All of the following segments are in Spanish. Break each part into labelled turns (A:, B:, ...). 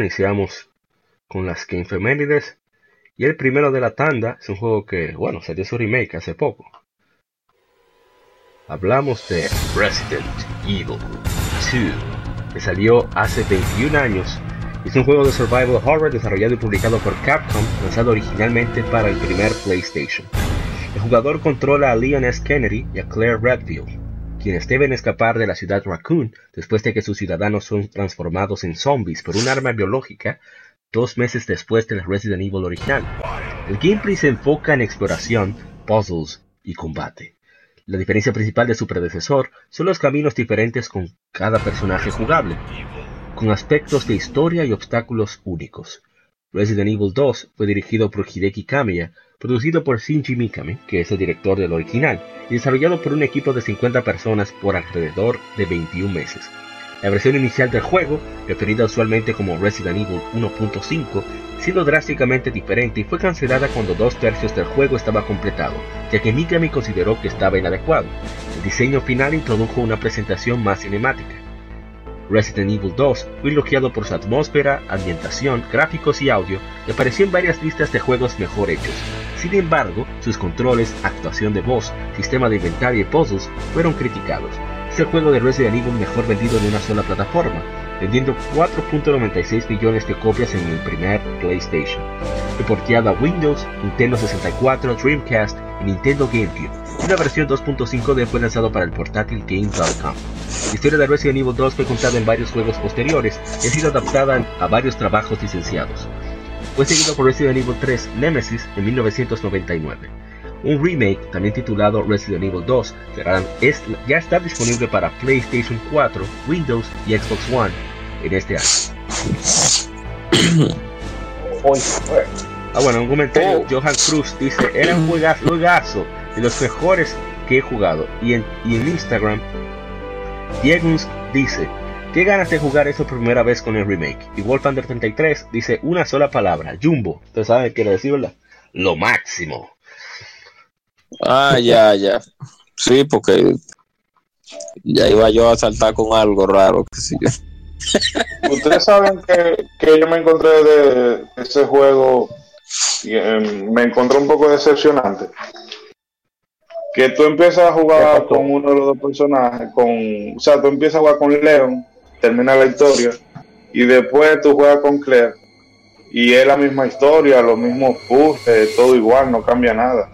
A: Iniciamos con las Game Femérides y el primero de la tanda es un juego que, bueno, salió su remake hace poco. Hablamos de Resident Evil 2, que salió hace 21 años. Es un juego de survival horror desarrollado y publicado por Capcom, lanzado originalmente para el primer PlayStation. El jugador controla a Leon S. Kennedy y a Claire Redfield, quienes deben escapar de la ciudad Raccoon después de que sus ciudadanos son transformados en zombies por un arma biológica dos meses después del Resident Evil original. El gameplay se enfoca en exploración, puzzles y combate. La diferencia principal de su predecesor son los caminos diferentes con cada personaje jugable, con aspectos de historia y obstáculos únicos. Resident Evil 2 fue dirigido por Hideki Kamiya, producido por Shinji Mikami, que es el director del original, y desarrollado por un equipo de 50 personas por alrededor de 21 meses. La versión inicial del juego, referida usualmente como Resident Evil 1.5, siendo drásticamente diferente y fue cancelada cuando dos tercios del juego estaba completado, ya que Mikami consideró que estaba inadecuado. El diseño final introdujo una presentación más cinemática. Resident Evil 2 fue elogiado por su atmósfera, ambientación, gráficos y audio y apareció en varias listas de juegos mejor hechos. Sin embargo, sus controles, actuación de voz, sistema de inventario y puzzles fueron criticados. Es el juego de Resident Evil mejor vendido en una sola plataforma, vendiendo 4.96 millones de copias en el primer PlayStation. Porteado a Windows, Nintendo 64, Dreamcast y Nintendo GameCube. Una versión 2.5D fue lanzado para el portátil Game.com. La historia de Resident Evil 2 fue contada en varios juegos posteriores y ha sido adaptada a varios trabajos licenciados. Fue seguido por Resident Evil 3 Nemesis en 1999. Un remake, también titulado Resident Evil 2, ya está disponible para PlayStation 4, Windows y Xbox One en este año. ah, bueno, un comentario. Oh. Johan Cruz dice: Era un juegazo, juegazo de los mejores que he jugado. Y en, y en Instagram, Diego dice: Qué ganas de jugar eso por primera vez con el remake. Y Wolfander 33 dice una sola palabra: Jumbo. Ustedes saben qué quiere decir, ¿verdad? Lo máximo.
B: Ah, ya, ya. Sí, porque ya iba yo a saltar con algo raro.
C: Ustedes saben que, que, yo me encontré de ese juego y, em, me encontré un poco decepcionante. Que tú empiezas a jugar con uno de los dos personajes, con, o sea, tú empiezas a jugar con Leon, termina la historia, y después tú juegas con Claire, y es la misma historia, los mismos puzzles, todo igual, no cambia nada.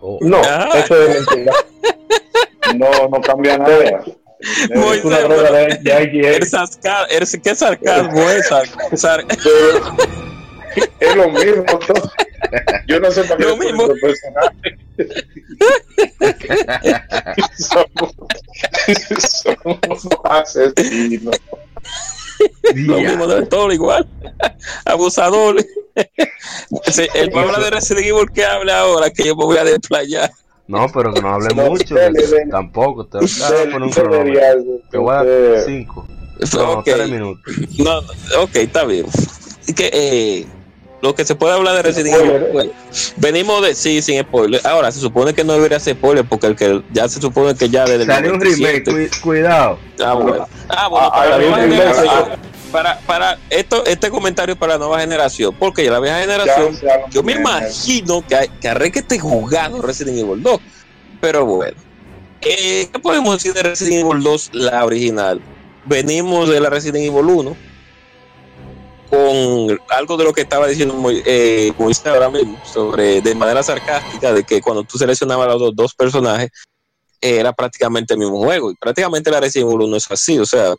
C: Oh. No, ah. eso es mentira. No, no cambia nada.
B: Es una droga de, de ¿Qué sarcasmo es?
C: es lo mismo. Yo no sé para qué lo mismo. personaje. somos, somos asesinos.
B: Lo mismo de todo igual. Abusador. el Pablo de Resident Evil que habla ahora, que yo me voy a desplayar.
A: No, pero que no hable mucho. tampoco. Te, te voy a dar cinco.
B: No, okay. minutos. No, ok, está bien. Que, eh, lo que se puede hablar de Resident Evil. venimos de sí, sin spoiler. Ahora se supone que no debería ser spoiler porque el que ya se supone que ya desde
A: Sale un remake, cuidado.
B: Ah, bueno. Ah, bueno, ah, para, la nueva para, para esto, este comentario para la nueva generación, porque ya la vieja generación, yo me imagino que, que Arre esté jugando Resident Evil 2. Pero bueno, eh, ¿qué podemos decir de Resident Evil 2, la original? Venimos de la Resident Evil 1 con algo de lo que estaba diciendo eh, ahora mismo, sobre de manera sarcástica, de que cuando tú seleccionabas a los dos, personajes, era prácticamente el mismo juego. Y prácticamente la Resident Evil 1 es así, o sea,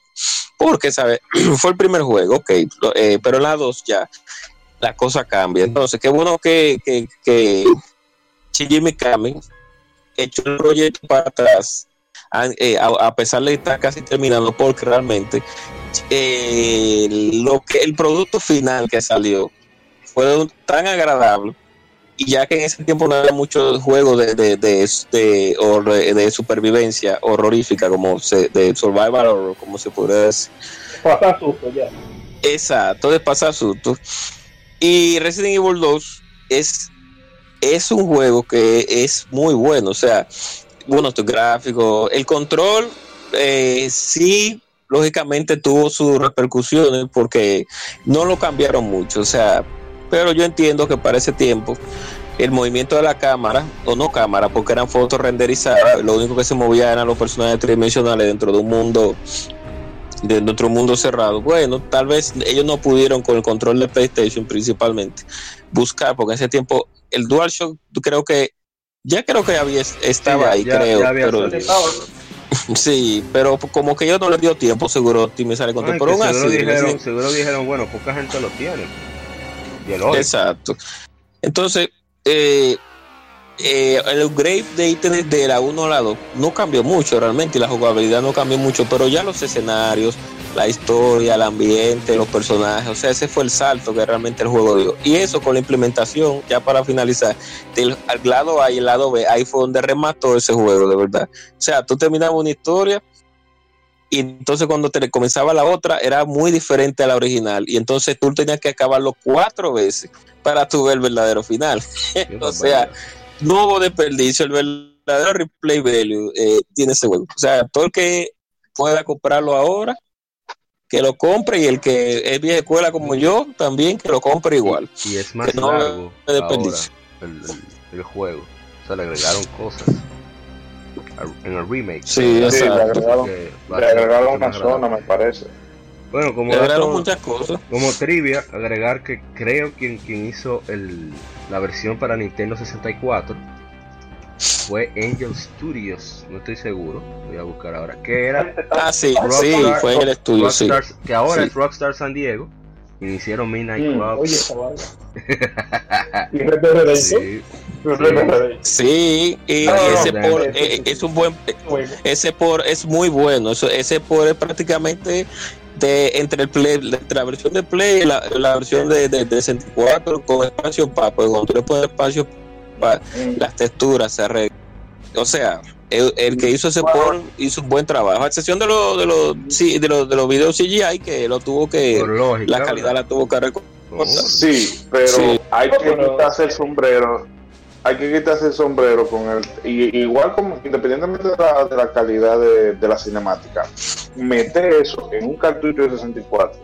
B: porque, ¿sabes? Fue el primer juego, ok, eh, pero en la 2 ya la cosa cambia. Entonces, qué bueno que, que, que Shinji Mikami echó el proyecto para atrás, eh, a, pesar de estar casi terminando, porque realmente eh, lo que el producto final que salió fue tan agradable y ya que en ese tiempo no había muchos juegos de, de, de, de, de supervivencia horrorífica, como se, de survival horror, como se puede decir.
D: Pasa susto ya.
B: Exacto, de pasar susto. Y Resident Evil 2 es, es un juego que es muy bueno, o sea, bueno, tu gráfico, el control eh, sí lógicamente tuvo sus repercusiones porque no lo cambiaron mucho, o sea, pero yo entiendo que para ese tiempo el movimiento de la cámara, o no cámara, porque eran fotos renderizadas, lo único que se movía eran los personajes tridimensionales dentro de un mundo de nuestro mundo cerrado. Bueno, tal vez ellos no pudieron con el control de PlayStation principalmente buscar, porque en ese tiempo el DualShock creo que ya creo que había estaba ahí, creo. pero, sí, pero como que ellos no les dio tiempo, seguro optimizar el control. pero
A: seguro, dijeron, seguro dijeron, bueno, poca gente lo tiene.
B: Exacto. Entonces, eh, eh, el upgrade de ítems de la 1 a la 2 no cambió mucho realmente, y la jugabilidad no cambió mucho, pero ya los escenarios, la historia, el ambiente, los personajes, o sea, ese fue el salto que realmente el juego dio. Y eso con la implementación, ya para finalizar, del lado A y el lado B, ahí fue donde remató ese juego, de verdad. O sea, tú terminabas una historia y entonces cuando te comenzaba la otra era muy diferente a la original y entonces tú tenías que acabarlo cuatro veces para tu ver el verdadero final. o sea, no hubo desperdicio, el verdadero replay value eh, tiene ese juego. O sea, todo el que pueda comprarlo ahora, que lo compre y el que es vieja escuela como yo, también que lo compre igual.
A: Y es más largo el, juego. O sea, le agregaron cosas en el remake.
C: Sí, le agregaron, le agregaron una zona, me parece.
A: Bueno, como,
B: agregaron muchas cosas.
A: como trivia, agregar que creo quien, quien hizo el, la versión para Nintendo 64 fue Angel Studios, no estoy seguro, voy a buscar ahora. ¿Qué era?
B: Ah, sí, sí, fue Angel Studios, sí.
A: Que ahora es Rockstar San Diego y hicieron Midnight mm, Club.
D: Oye, esa ¿Y
B: sí. Sí, y ese por eh, es un buen ese por es muy bueno, eso ese por es prácticamente de entre el play, entre la versión de play y la, la versión de, de, de, 64 con espacio para pues cuando tú le pones espacio las texturas se arreglan. O sea, el, el, que hizo ese por hizo un buen trabajo, a excepción de los de los sí, de los de los videos CGI que lo tuvo que la calidad la tuvo que recortar.
C: Sí, pero sí. hay que quitarse el sombrero hay que quitarse el sombrero con el y, igual como independientemente de la, de la calidad de, de, la cinemática meter eso en un cartucho de 64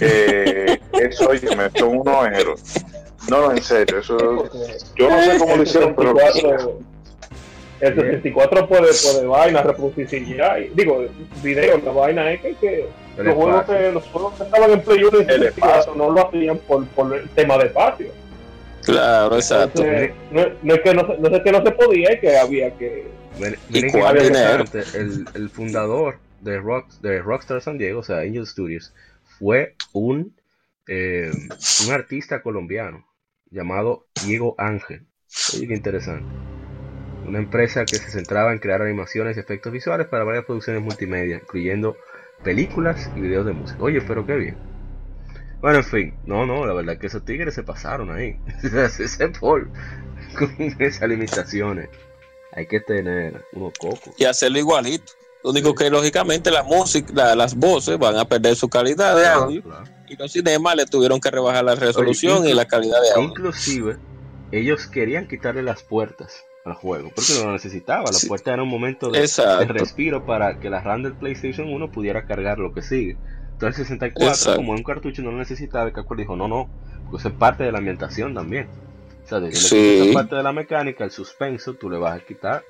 C: eh, eso oye me son unos héroes no no en serio eso yo no sé cómo lo hicieron pero
D: el 64 puede, puede vaina reproducir CGI digo video la vaina es que, que los juegos, que, los juegos que estaban en Play 1 no lo hacían por, por el tema de espacio
B: Claro, exacto.
D: no, no, es que no, no es que no se podía, es que había que.
A: ¿Y cuál dinero? El, el, fundador de, Rock, de Rockstar San Diego, o sea, Angel Studios, fue un, eh, un artista colombiano llamado Diego Ángel. Oye, qué interesante. Una empresa que se centraba en crear animaciones y efectos visuales para varias producciones multimedia, incluyendo películas y videos de música. Oye, pero qué bien. Bueno, en fin, no, no, la verdad es que esos tigres se pasaron ahí. Ese por con esas limitaciones. Hay que tener unos cocos.
B: Y hacerlo igualito. Lo único que lógicamente la música, las voces van a perder su calidad de audio. Y los cinemas le tuvieron que rebajar la resolución y la calidad de audio.
A: Inclusive, ellos querían quitarle las puertas al juego, porque no lo necesitaba. La puerta era un momento de, de, respiro para que la RAM del PlayStation 1 pudiera cargar lo que sigue. Entonces el 64, como un cartucho no lo necesitaba, el Capcom dijo, no, no, porque es parte de la ambientación también. O sea, de sí. parte de la mecánica, el suspenso, tú le vas a quitar.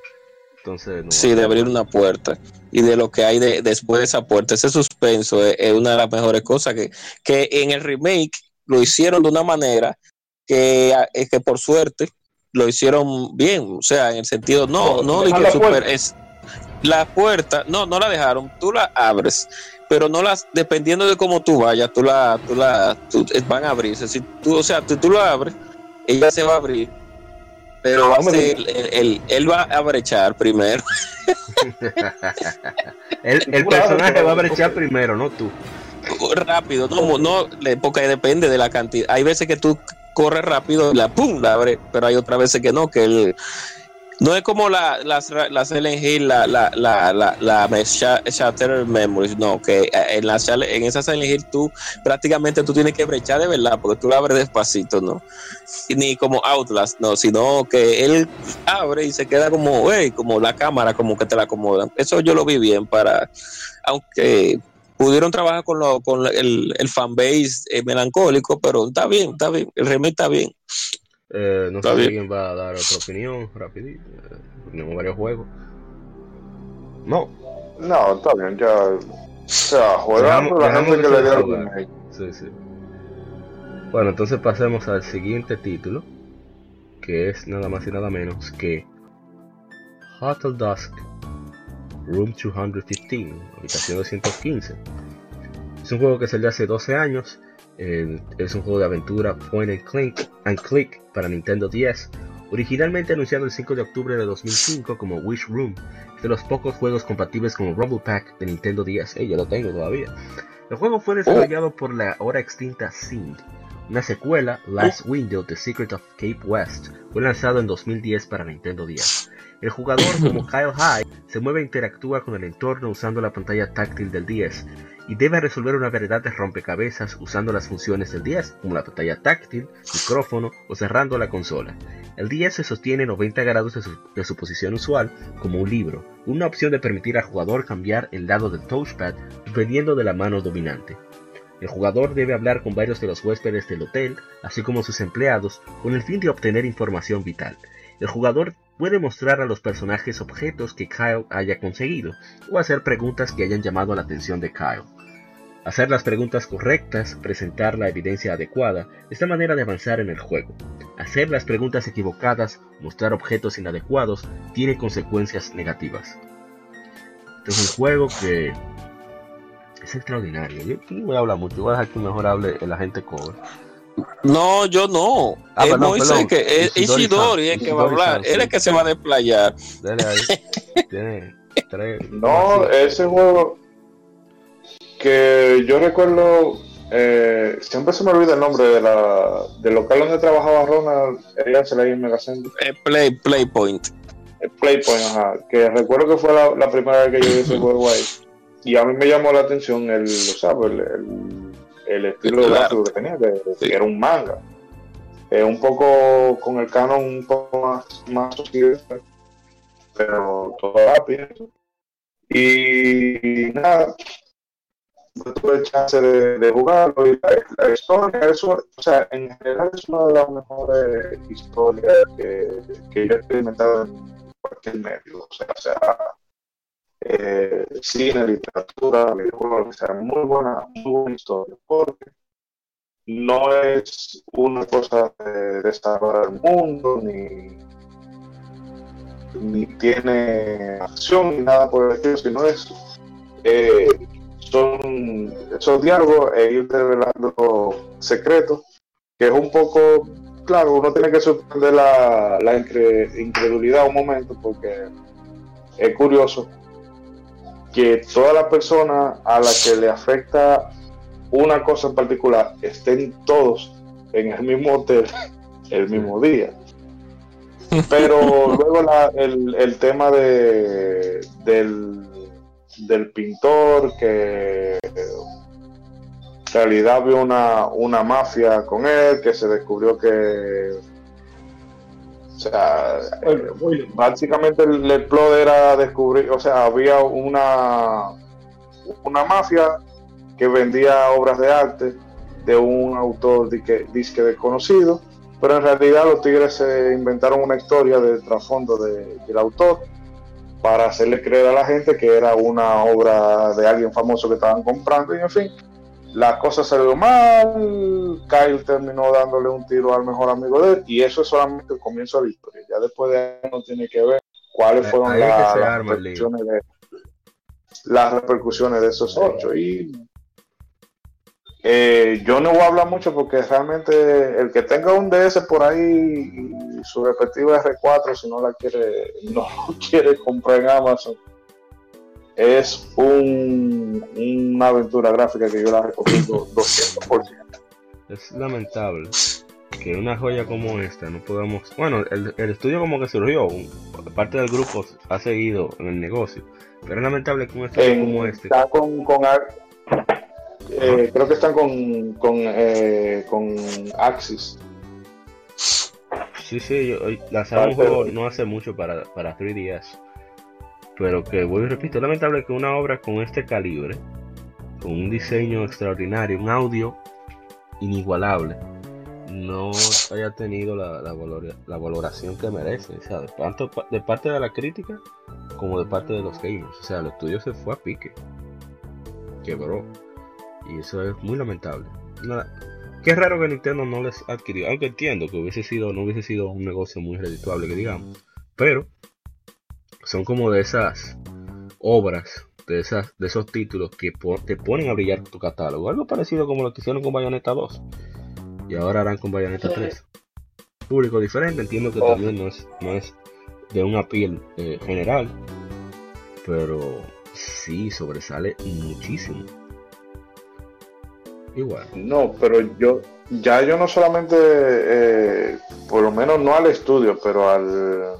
A: Entonces, no
B: sí, de abrir una puerta. Y de lo que hay de, después de esa puerta, ese suspenso es, una de las mejores cosas que, que en el remake lo hicieron de una manera que, que por suerte lo hicieron bien, o sea, en el sentido, no, no, no super, es la puerta, no, no la dejaron, tú la abres, pero no las, dependiendo de cómo tú vayas, tú la, tú la, van a abrirse, si tú, o sea, tú, tú la abres, ella se va a abrir, pero va a ser, él, él, va a brechar primero.
A: el, el personaje va a brechar primero, no tú.
B: Rápido, no, no, porque depende de la cantidad. Hay veces que tú corres rápido y la pum, la abre, pero hay otras veces que no, que él no es como la, las, la Silent Hill, la, la, la, la, la Shatter Memories, no, que eh, en, la, en esa Silent Hill tú prácticamente tú tienes que brechar de verdad, porque tú la abres despacito, ¿no? ni como Outlast, no, sino que él abre y se queda como, hey, como la cámara, como que te la acomodan. Eso yo lo vi bien para, aunque pudieron trabajar con, lo, con el, el fanbase eh, melancólico, pero está bien, está bien, el remake está bien.
A: Eh, no sé si alguien va a dar otra opinión, rapidito. Eh, tenemos varios juegos. No.
C: No, está bien, ya. O sea, jugamos la gente que le dio
A: Sí, sí. Bueno, entonces pasemos al siguiente título, que es nada más y nada menos que Hotel Dusk Room 215, habitación 215. Es un juego que salió hace 12 años es un juego de aventura point and click, and click para Nintendo 10, originalmente anunciado el 5 de octubre de 2005 como Wish Room, de los pocos juegos compatibles con Rumble Pack de Nintendo 10. yo lo tengo todavía. El juego fue desarrollado por la ahora extinta Sind. Una secuela, Last Window, The Secret of Cape West, fue lanzado en 2010 para Nintendo 10. El jugador, como Kyle High, se mueve e interactúa con el entorno usando la pantalla táctil del 10 y debe resolver una variedad de rompecabezas usando las funciones del 10, como la pantalla táctil, micrófono o cerrando la consola. El 10 se sostiene 90 grados de su, de su, posición usual, como un libro, una opción de permitir al jugador cambiar el lado del touchpad dependiendo de la mano dominante. El jugador debe hablar con varios de los huéspedes del hotel, así como sus empleados, con el fin de obtener información vital. El jugador puede mostrar a los personajes objetos que Kyle haya conseguido o hacer preguntas que hayan llamado la atención de Kyle. Hacer las preguntas correctas, presentar la evidencia adecuada, es la manera de avanzar en el juego. Hacer las preguntas equivocadas, mostrar objetos inadecuados, tiene consecuencias negativas. Este es un juego que es extraordinario. Yo no voy a hablar mucho, voy a dejar que mejor hable el agente Cover.
B: No, yo no. Ah, es Moisés que es Isidori el que va a hablar. Él es el que se va a desplayar. Dale ahí.
C: Tiene tres. No, ese juego que yo recuerdo. Eh, siempre se me olvida el nombre de la, del local donde trabajaba Ronald se le en Megacentro.
B: Eh, Play, Playpoint.
C: El Playpoint, ajá. Que recuerdo que fue la, la primera vez que yo vi ese juego ahí. Y a mí me llamó la atención el, ¿sabes? el el estilo de gráfico que tenía, que, era un manga. Eh, un poco con el canon un poco más, más pero rápido. Y, nada, no tuve chance de, de jugarlo y la, historia, eso, o sea, en general es una de las mejores historias que, que yo he experimentado en cualquier medio. O sea, sea eh, cine, literatura, videojuegos, sea, muy buena, muy buena historia, porque no es una cosa de desarrollar el mundo, ni, ni tiene acción, ni nada por el estilo, sino es, eh, son esos diálogos e ir revelando secretos, que es un poco, claro, uno tiene que suspender la, la incredulidad un momento, porque es curioso que todas las personas a las que le afecta una cosa en particular estén todos en el mismo hotel el mismo día. Pero luego el, tema de, del, del pintor que en realidad vio una, una mafia con él, que se descubrió que sea, básicamente el, el, plot era descubrir, o sea, había una, una mafia que vendía obras de arte de un autor disque, disque desconocido, pero en realidad los tigres se inventaron una historia de trasfondo del autor para hacerle creer a la gente que era una obra de alguien famoso que estaban comprando y en fin. La cosa salió mal, Kyle terminó dándole un tiro al mejor amigo de él y eso es solamente el comienzo de la historia. Ya después de ahí no tiene que ver cuáles fueron las, repercusiones de, las repercusiones de esos ocho. Y eh, yo no voy a hablar mucho porque realmente el que tenga un DS por ahí y su respectiva R4, si no la quiere, no quiere comprar en Amazon, es un, una aventura gráfica que yo la recomiendo 200%.
A: Es lamentable que una joya como esta no podamos. Bueno, el, estudio como que surgió, parte del grupo ha seguido en el negocio, pero es lamentable que un estudio como este.
C: Está con, con eh, creo que están con, con, eh, con Axis.
A: Sí, sí, yo, lanzaron un juego no hace mucho para, para 3DS. Pero que, voy y repito, es lamentable que una obra con este calibre, con un diseño extraordinario, un audio inigualable, no haya tenido la, la, valoración que merece, tanto de parte de la crítica como de parte de los gamers. O sea, el estudio se fue a pique, quebró. Y eso es muy lamentable. Qué raro que Nintendo no les adquirió, aunque entiendo que hubiese sido, no hubiese sido un negocio muy redituable, que digamos. Pero son como de esas obras, de, esas, de esos títulos que te ponen a brillar tu catálogo. Algo parecido como lo que hicieron con Bayonetta 2 y ahora harán con Bayonetta 3. Público diferente, entiendo que también no es, no es de una piel eh, general, pero sí sobresale muchísimo. Igual.
C: No, pero yo ya yo no solamente, eh, por lo menos no al estudio, pero al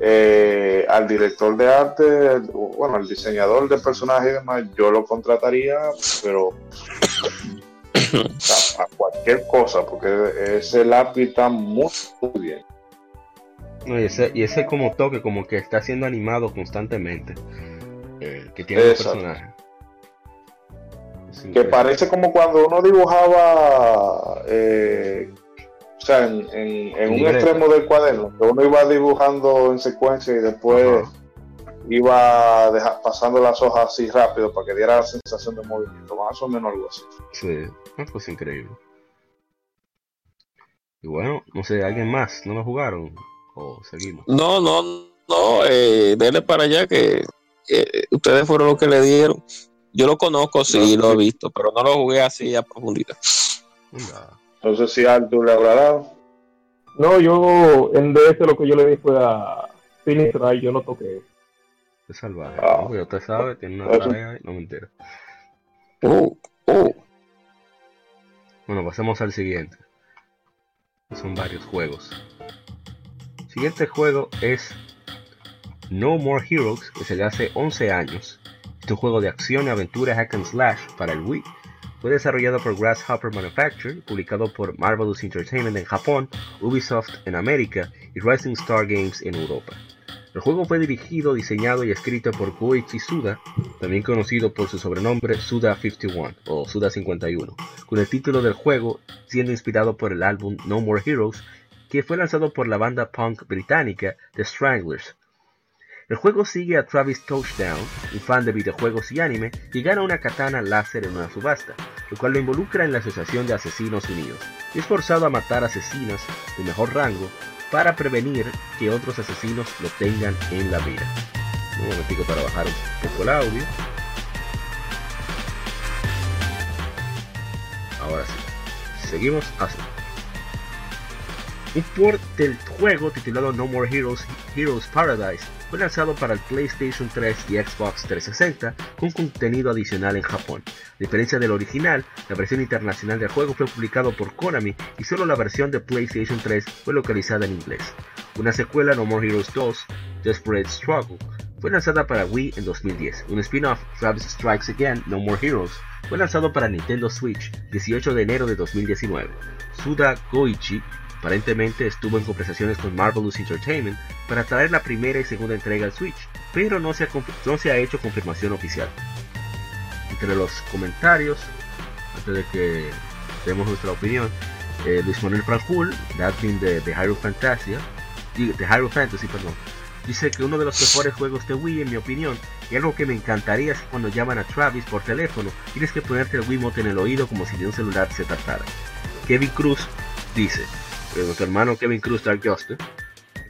C: eh, al director de arte, bueno, al diseñador de personajes y demás, yo lo contrataría, pero a cualquier cosa, porque ese lápiz está muy, bien.
A: y, ese, y ese como toque, como que está siendo animado constantemente, eh, que tiene el personaje.
C: Que parece como cuando uno dibujaba, eh, o sea, en, un extremo del cuaderno, que uno iba dibujando en secuencia y después iba pasando las hojas así rápido para que diera la sensación de movimiento, más o menos algo así.
A: Sí, una cosa increíble. Y bueno, no sé, ¿alguien más? ¿No lo jugaron? ¿O seguimos?
B: No, no, no, eh, dele para allá que ustedes fueron los que le dieron. Yo lo conozco, sí, lo he visto, pero no lo jugué así a profundidad.
C: Entonces, si Arthur le habrá dado.
D: No, yo en DS lo que yo le di fue a Phoenix Ray, yo no toqué.
A: Es salvaje. Ah. ¿no? Usted sabe, tiene una tarea no me entero.
B: Oh, oh.
A: Bueno, pasemos al siguiente. Son varios juegos. El siguiente juego es No More Heroes, que se le hace 11 años. Este juego de acción y aventura hack and slash para el Wii. Fue desarrollado por Grasshopper Manufacture, publicado por Marvelous Entertainment en Japón, Ubisoft en América y Rising Star Games en Europa. El juego fue dirigido, diseñado y escrito por Goichi Suda, también conocido por su sobrenombre Suda 51 o Suda 51, con el título del juego siendo inspirado por el álbum No More Heroes, que fue lanzado por la banda punk británica The Stranglers el juego sigue a Travis Touchdown, un fan de videojuegos y anime, que gana una katana láser en una subasta, lo cual lo involucra en la Asociación de Asesinos Unidos, y es forzado a matar asesinos de mejor rango para prevenir que otros asesinos lo tengan en la mira. Un momentico para bajar un poco el audio. Ahora sí, seguimos así. Un port del juego titulado No More Heroes, Heroes Paradise fue lanzado para el PlayStation 3 y Xbox 360 con contenido adicional en Japón. A diferencia del original, la versión internacional del juego fue publicado por Konami y solo la versión de PlayStation 3 fue localizada en inglés. Una secuela No More Heroes 2, Desperate Struggle, fue lanzada para Wii en 2010. Un spin-off, Travis Strikes Again, No More Heroes, fue lanzado para Nintendo Switch 18 de enero de 2019. Suda Goichi Aparentemente estuvo en conversaciones con Marvelous Entertainment para traer la primera y segunda entrega al Switch, pero no se ha, hecho confirmación oficial. Entre los comentarios, antes de que demos nuestra opinión, eh, Luis Manuel Franjul, de admin de, de Hyrule Fantasia, de Hyrule Fantasy, perdón, dice que uno de los mejores juegos de Wii, en mi opinión, Y algo que me encantaría es cuando llaman a Travis por teléfono, tienes que ponerte el Wiimote en el oído como si de un celular se tratara. Kevin Cruz dice, nuestro hermano Kevin Cruz Dark Justin,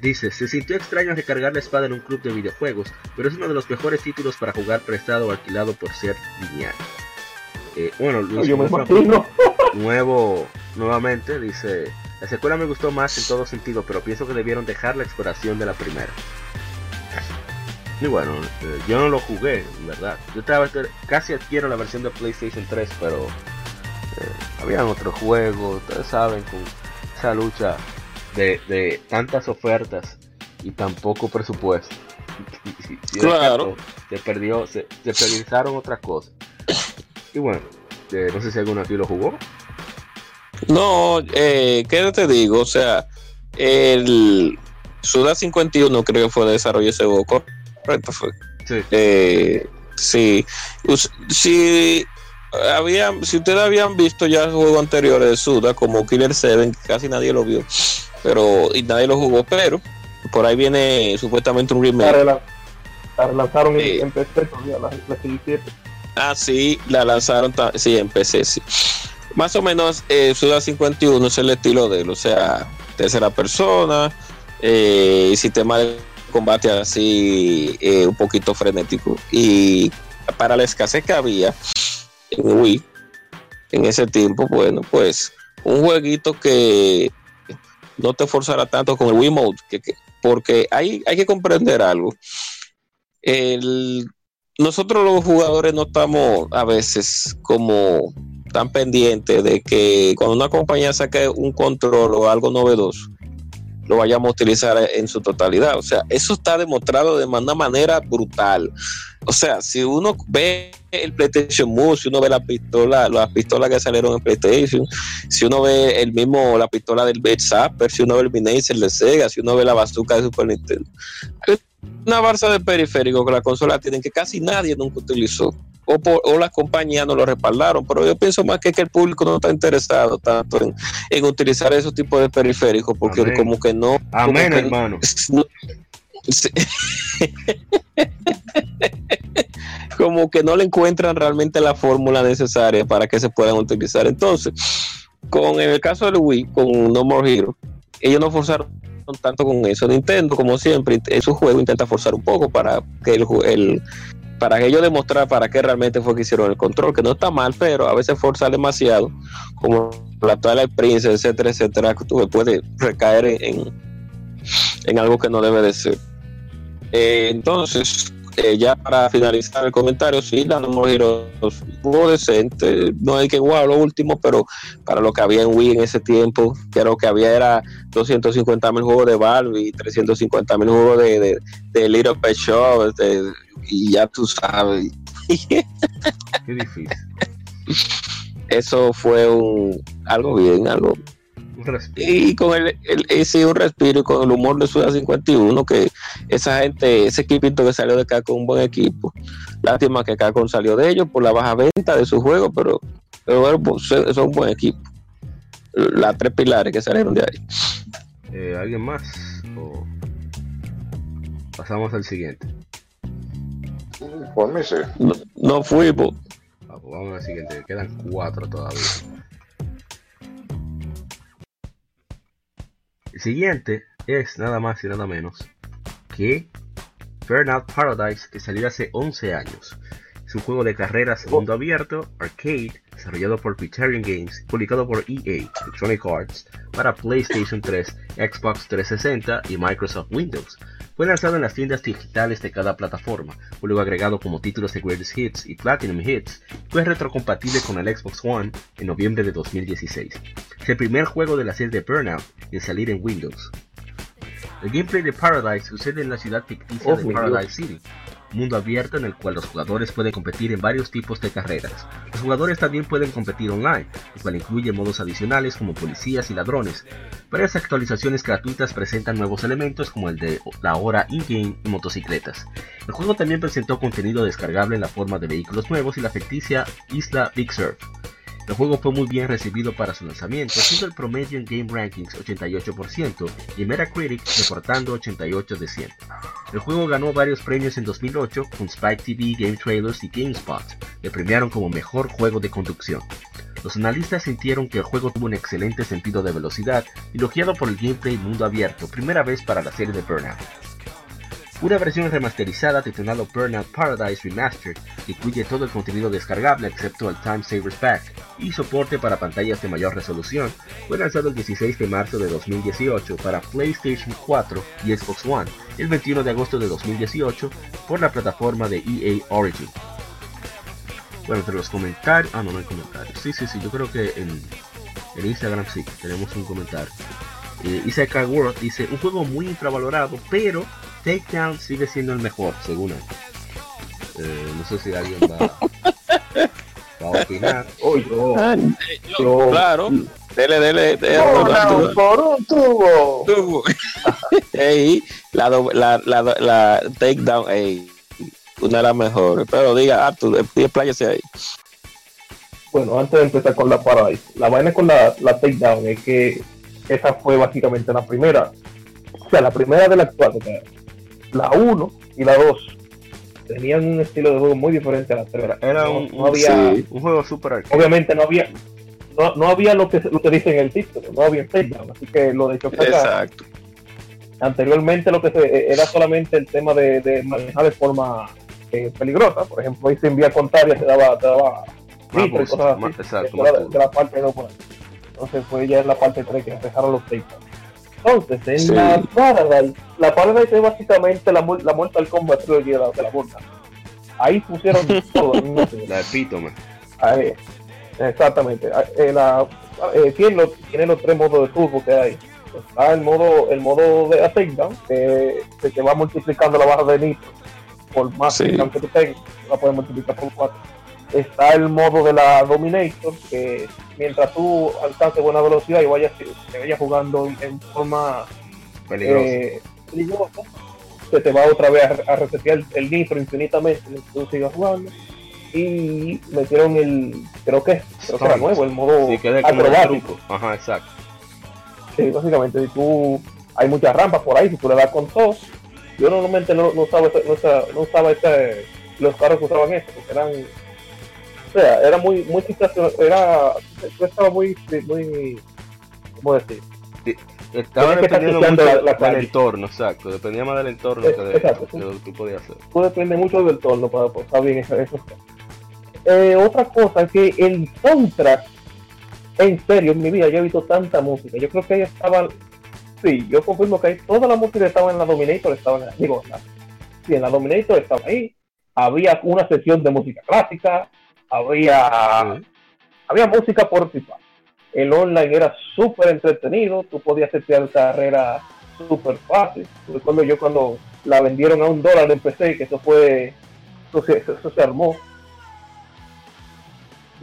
A: dice, se sintió extraño recargar la espada en un club de videojuegos, pero es uno de los mejores títulos para jugar prestado o alquilado por ser lineal. Eh, bueno, Luis, nuevo, nuevamente, dice, la secuela me gustó más en todo sentido, pero pienso que debieron dejar la exploración de la primera. Y bueno, eh, yo no lo jugué, en verdad. Yo casi adquiero la versión de PlayStation 3, pero eh, habían otros juegos, ustedes saben, con esa lucha de, tantas ofertas y tan poco presupuesto.
B: claro.
A: se perdió, se, se priorizaron otras cosas. Y bueno, eh, no sé si alguno aquí lo jugó.
B: No, eh, ¿qué te digo? O sea, el Suda 51 creo que fue de desarrollo ese juego, correcto fue. Sí. Eh, sí. Si, había, si ustedes habían visto ya juegos anteriores de Suda, como Killer 7, casi nadie lo vio, pero y nadie lo jugó, pero por ahí viene supuestamente un remake.
D: La, relanzaron en PC todavía, la, la 7.
B: Ah, sí, la lanzaron, sí, en PC, sí. Más o menos, eh, Suda 51 es el estilo de él, o sea, tercera persona, eh, sistema de combate así eh, un poquito frenético. Y para la escasez que había en Wii en ese tiempo, bueno, pues un jueguito que no te forzara tanto con el Wii Mode, porque hay, hay que comprender algo. Nosotros los jugadores no estamos a veces como tan pendientes de que cuando una compañía saque un control o algo novedoso, lo vayamos a utilizar en su totalidad. O sea, eso está demostrado de una manera brutal. O sea, si uno ve el PlayStation Move, si uno ve la pistola, las pistolas que salieron en PlayStation, si uno ve el mismo, la pistola del Beat Zapper, si uno ve el Minacer de Sega, si uno ve la bazooka de Super Nintendo, una barza de periférico que la consola tienen que casi nadie nunca utilizó. O, por, o las compañías no lo respaldaron, pero yo pienso más que, que el público no está interesado tanto en, utilizar esos tipos de periféricos, porque como que no.
A: Amén, hermano.
B: como que no le encuentran realmente la fórmula necesaria para que se puedan utilizar. Entonces, con el caso del Wii, con No More Hero, ellos no forzaron tanto con eso. Nintendo, como siempre, en su juego intenta forzar un poco para que el, el para que ellos demostrar para qué realmente fue que hicieron el control, que no está mal, pero a veces forzar demasiado, como la Twilight Princess, etcétera, etcétera, que tú puedes recaer en, en algo que no debe de ser. Eh, entonces, eh, ya para finalizar el comentario, sí, la No giros jugó decente. No hay que jugar lo último, pero para lo que había en Wii en ese tiempo, creo que había era 250 mil juegos de y 350 mil juegos de, de, Little Pet Shop, y ya tú sabes.
A: Qué difícil.
B: Eso fue un algo bien, algo y con el, ese un respiro y con el humor de Suda 51, que esa gente, ese equipito que salió de acá con un buen equipo. Lástima que Capcom salió de ellos por la baja venta de su juego, pero, pero bueno, pues, son un buen equipo. Las tres pilares que salieron de ahí.
A: Eh, ¿Alguien más? pasamos al siguiente?
C: Por mí sí.
B: No, no fuimos.
A: Ah, pues vamos al siguiente, quedan cuatro todavía. Siguiente es nada más y nada menos que Burnout Paradise, que salió hace 11 años. Es un juego de carreras mundo abierto, arcade, desarrollado por Criterion Games, publicado por EA, Electronic Arts, para PlayStation 3, Xbox 360 y Microsoft Windows. Fue lanzado en las tiendas digitales de cada plataforma, fue luego agregado como títulos de Greatest Hits y Platinum Hits, fue retrocompatible con el Xbox One en noviembre de 2016. Es el primer juego de la serie de Burnout en salir en Windows. El gameplay de Paradise sucede en la ciudad ficticia de Paradise City, mundo abierto en el cual los jugadores pueden competir en varios tipos de carreras. Los jugadores también pueden competir online, lo cual incluye modos adicionales como policías y ladrones. Varias actualizaciones gratuitas presentan nuevos elementos como el de la hora in-game y motocicletas. El juego también presentó contenido descargable en la forma de vehículos nuevos y la ficticia isla Big Surf. El juego fue muy bien recibido para su lanzamiento, siendo el promedio en Game Rankings 88% y Metacritic reportando 88 de 100. El juego ganó varios premios en 2008 con Spike TV, Game Trailers y GameSpot. Le premiaron como mejor juego de conducción. Los analistas sintieron que el juego tuvo un excelente sentido de velocidad, elogiado por el gameplay mundo abierto, primera vez para la serie de Burnout. Una versión remasterizada titulada Burnout Paradise Remastered incluye todo el contenido descargable excepto el Time Savers Pack y soporte para pantallas de mayor resolución. Fue lanzado el 16 de marzo de 2018 para PlayStation 4 y Xbox One, el 21 de agosto de 2018 por la plataforma de EA Origin. Bueno, entre los comentarios... Ah, no, no hay comentarios. Sí, sí, sí, yo creo que en, en Instagram sí, tenemos un comentario. Eh, Isaac World dice, un juego muy infravalorado, pero Takedown sigue siendo el mejor, según él. Eh, no sé si alguien va, va a opinar.
B: Oh, yo, ah, yo, claro. Dele, dele, dele
D: por, por un tubo. tubo.
B: ey, la, la, la, la takedown, ey, una de las mejores. Pero diga, Arthur, expláyese ahí.
D: Bueno, antes de empezar con la Paradise, la vaina con la, la takedown es que esa fue básicamente la primera. O sea, la primera de la actual, la 1 y la 2 tenían un estilo de juego muy diferente a la 3.
A: Era un, había, un juego super
D: Obviamente no había no, no, había lo que, lo que dice en el título, no había takedown, así que lo de hecho
B: Exacto.
D: Anteriormente lo que se, era solamente el tema de, de manejar de forma eh, peligrosa, por ejemplo, ahí se envía contraria, se daba, te daba
A: y cosas así,
D: exacto, de, la, de, la, parte 2 Entonces fue ya en la parte 3 que empezaron los takedowns. Entonces, en la Paradise, la Paradise es básicamente la, la muerte al combat trilogy de la, de la Ahí pusieron todo.
A: la epítome.
D: Ahí, exactamente. Ah, eh, la, eh, tiene, los, tiene los tres modos de turbo que hay. Está el modo, el modo de takedown, que, que te va multiplicando la barra de nitro por más sí. que tú tengas, la puedes multiplicar por 4 está el modo de la Dominator, que mientras tú alcances buena velocidad y vayas, te vayas jugando en forma
A: eh,
D: peligrosa, se te va otra vez a, resetear el nitro infinitamente mientras tú sigas jugando. Y metieron el, creo que, creo que era nuevo, el modo
A: sí, que acrobático. Ajá, exacto.
D: Sí, básicamente, si tú, hay muchas rampas por ahí, si tú le das con todos, yo normalmente no, no usaba, no, no usaba este, los carros que usaban esto, porque eran o sea, era muy, muy era, estaba muy, muy, ¿cómo decir?
A: estaba dependiendo mucho del entorno, exacto, dependía más del entorno que de, lo que tú podías hacer.
D: Tú depende mucho del entorno para estar bien eso. eso. Eh, otra cosa es que el soundtrack, en serio, en mi vida yo he visto tanta música, yo creo que ahí estaban, sí, yo confirmo que ahí toda la música estaba en la Dominator, estaba en la, digo, la, sí, en la Dominator estaba ahí, había una sesión de música clásica, había, había música por tipo. El online era súper entretenido, tú podías hacer carrera súper fácil. Recuerdo yo cuando la vendieron a un dólar en PC, que eso fue, eso se, eso se armó.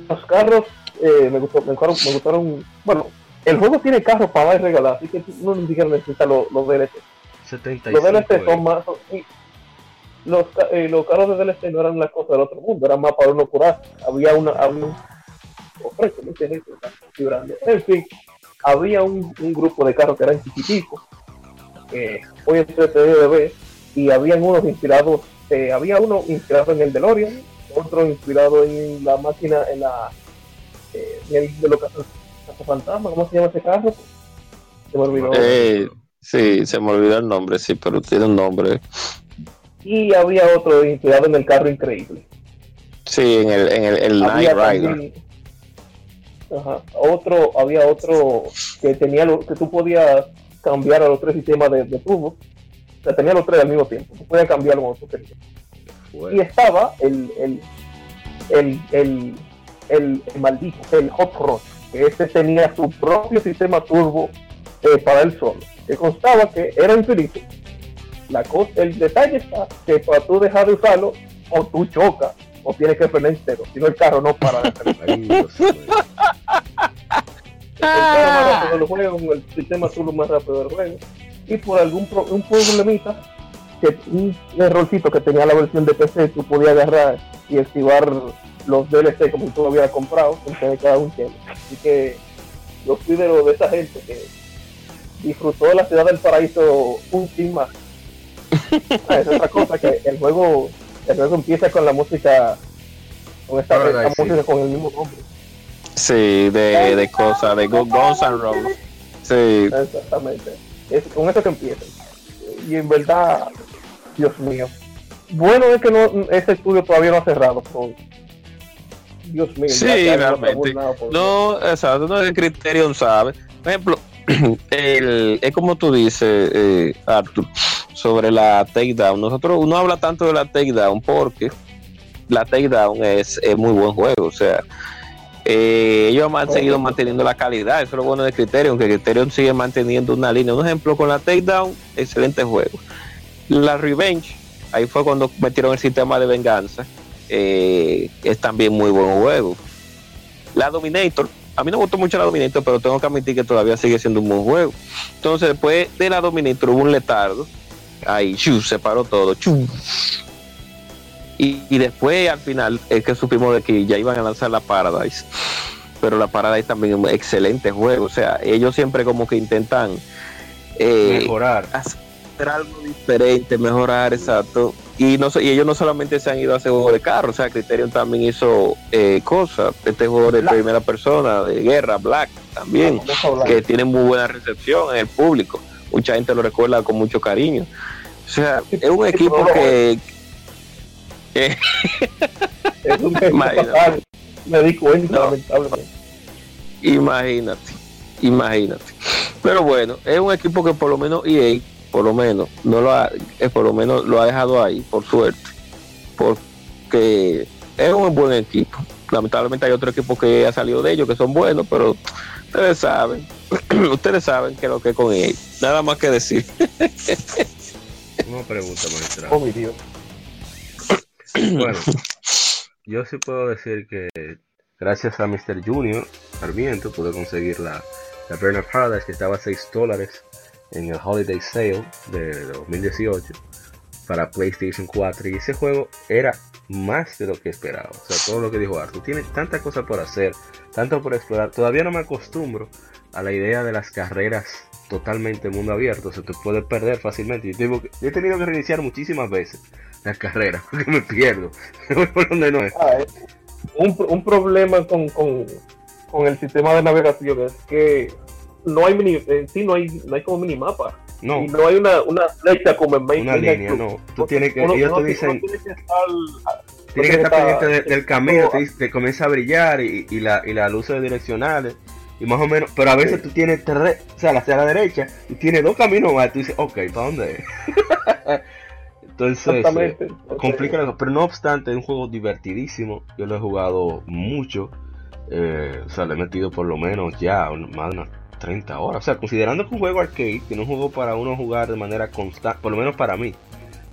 D: Los carros eh, me, gustó, me, gustaron, me, gustaron, bueno, el juego tiene carros para dar y regalar, así que no ni siquiera necesita los, DLC.
A: 75,
D: los DLC son más, los, eh, los carros de DLC no eran la cosa del otro mundo, eran más para uno curar. Había una, había un, en fin, había un, un, grupo de carros que eran chiquiticos, eh, hoy entretenido de y habían unos inspirados, eh, había uno inspirado en el DeLorean, otro inspirado en la máquina, en la eh, en el de los fantasma, ¿cómo se llama ese carro?
B: Se me olvidó. Eh, sí, se me olvidó el nombre, sí, pero tiene un nombre
D: y había otro inspirado en el carro increíble.
B: Sí, en el, en el, el Night Rider.
D: ajá, otro, había otro que tenía lo, que tú podías cambiar a los tres sistemas de, de turbo. O sea, tenía los tres al mismo tiempo. Tú podías cambiar como tú querías. Y estaba el, el, el, el, el, maldito, el Hot Rod, que este tenía su propio sistema turbo eh, para él solo, que constaba que era infinito la cosa, el detalle está que para tú dejar de usarlo, o tú chocas, o tienes que frenar entero, si no el carro no para de frenar. el carro más rápido del juego, el sistema solo más rápido del juego. Y por algún pro, un problemita, que un errorcito que tenía la versión de PC, tú podías agarrar y activar los DLC como tú lo habías comprado, de cada un tiempo. Así que yo fui de, de esa gente que disfrutó de la ciudad del paraíso un fin más Ah, es otra cosa, que el juego, el juego empieza con la música, con esta, música con el mismo nombre.
B: Sí, de, de cosas, de Guns N' Roses. Sí.
D: Exactamente. Es, con eso que empieza. Y en verdad, Dios mío. Bueno es que no, ese estudio todavía no ha cerrado. Dios mío.
B: Sí, realmente. No, exacto, no es el criterio, sabe. Por ejemplo, es como tú dices, eh, Arthur, sobre la takedown. Nosotros, uno habla tanto de la takedown porque la takedown es, es muy buen juego. O sea, eh, ellos han seguido manteniendo la calidad, eso es lo bueno de Criterion, que Criterion sigue manteniendo una línea. Un ejemplo con la Takedown, excelente juego. La Revenge, ahí fue cuando metieron el sistema de venganza, eh, es también muy buen juego. La Dominator, a mí no me gustó mucho la Dominator, pero tengo que admitir que todavía sigue siendo un buen juego. Entonces, después de la Dominator hubo un letardo, ahí, se paró todo, y, después al final es que supimos de que ya iban a lanzar la Paradise. Pero la Paradise también es un excelente juego. O sea, ellos siempre como que intentan
A: eh, mejorar.
B: Hacer algo diferente, mejorar, exacto. Y, no, y ellos no solamente se han ido a hacer juego de carro, o sea, Criterion también hizo eh, cosas. Este juego de primera persona, de guerra, Black, también, que tiene muy buena recepción en el público. Mucha gente lo recuerda con mucho cariño. O sea, es un equipo que,
D: es un Imagínate. Me di cuenta, lamentablemente.
B: Imagínate, imagínate. Pero bueno, es un equipo que por lo menos EA, por lo menos, no lo ha, eh, por lo menos lo ha dejado ahí, por suerte. Porque es un buen equipo. Lamentablemente hay otro equipo que ha salido de ellos que son buenos, pero ustedes saben, ustedes saben que lo que es con EA. Nada más que decir.
A: Una pregunta, maestra.
D: Oh, mi Dios.
A: Bueno, yo sí puedo decir que gracias a Mr. Junior Armiento pude conseguir la, la of Paradise que estaba a 6 dólares en el Holiday Sale de 2018 para PlayStation 4 y ese juego era más de lo que esperaba. O sea, todo lo que dijo Arthur. Tiene tanta cosa por hacer, tanto por explorar. Todavía no me acostumbro a la idea de las carreras totalmente mundo abierto. Se te puede perder fácilmente. Yo, he tenido que reiniciar muchísimas veces la carrera, porque me pierdo. por donde no es.
D: Ah, eh, un, problema con, con, el sistema de navegación es que no hay mini, en sí no hay, no hay como minimapa. No. Y no hay una, una flecha como en
A: Main Una línea, no. Tú tienes que, ellos te dicen. Tienes que estar, tienes que estar pendiente del camino, te, te, comienza a brillar y, y, la, y las luces direccionales y más o menos, pero a veces tú tienes tres, o sea, hacia la derecha y tienes dos caminos más, tú dices, ok, ¿para dónde es? Entonces. Eh, complica Pero no obstante, es un juego divertidísimo. Yo lo he jugado mucho. Eh, o sea, le he metido por lo menos ya más de 30 horas. O sea, considerando que un juego arcade, que no es un juego para uno jugar de manera constante, por lo menos para mí,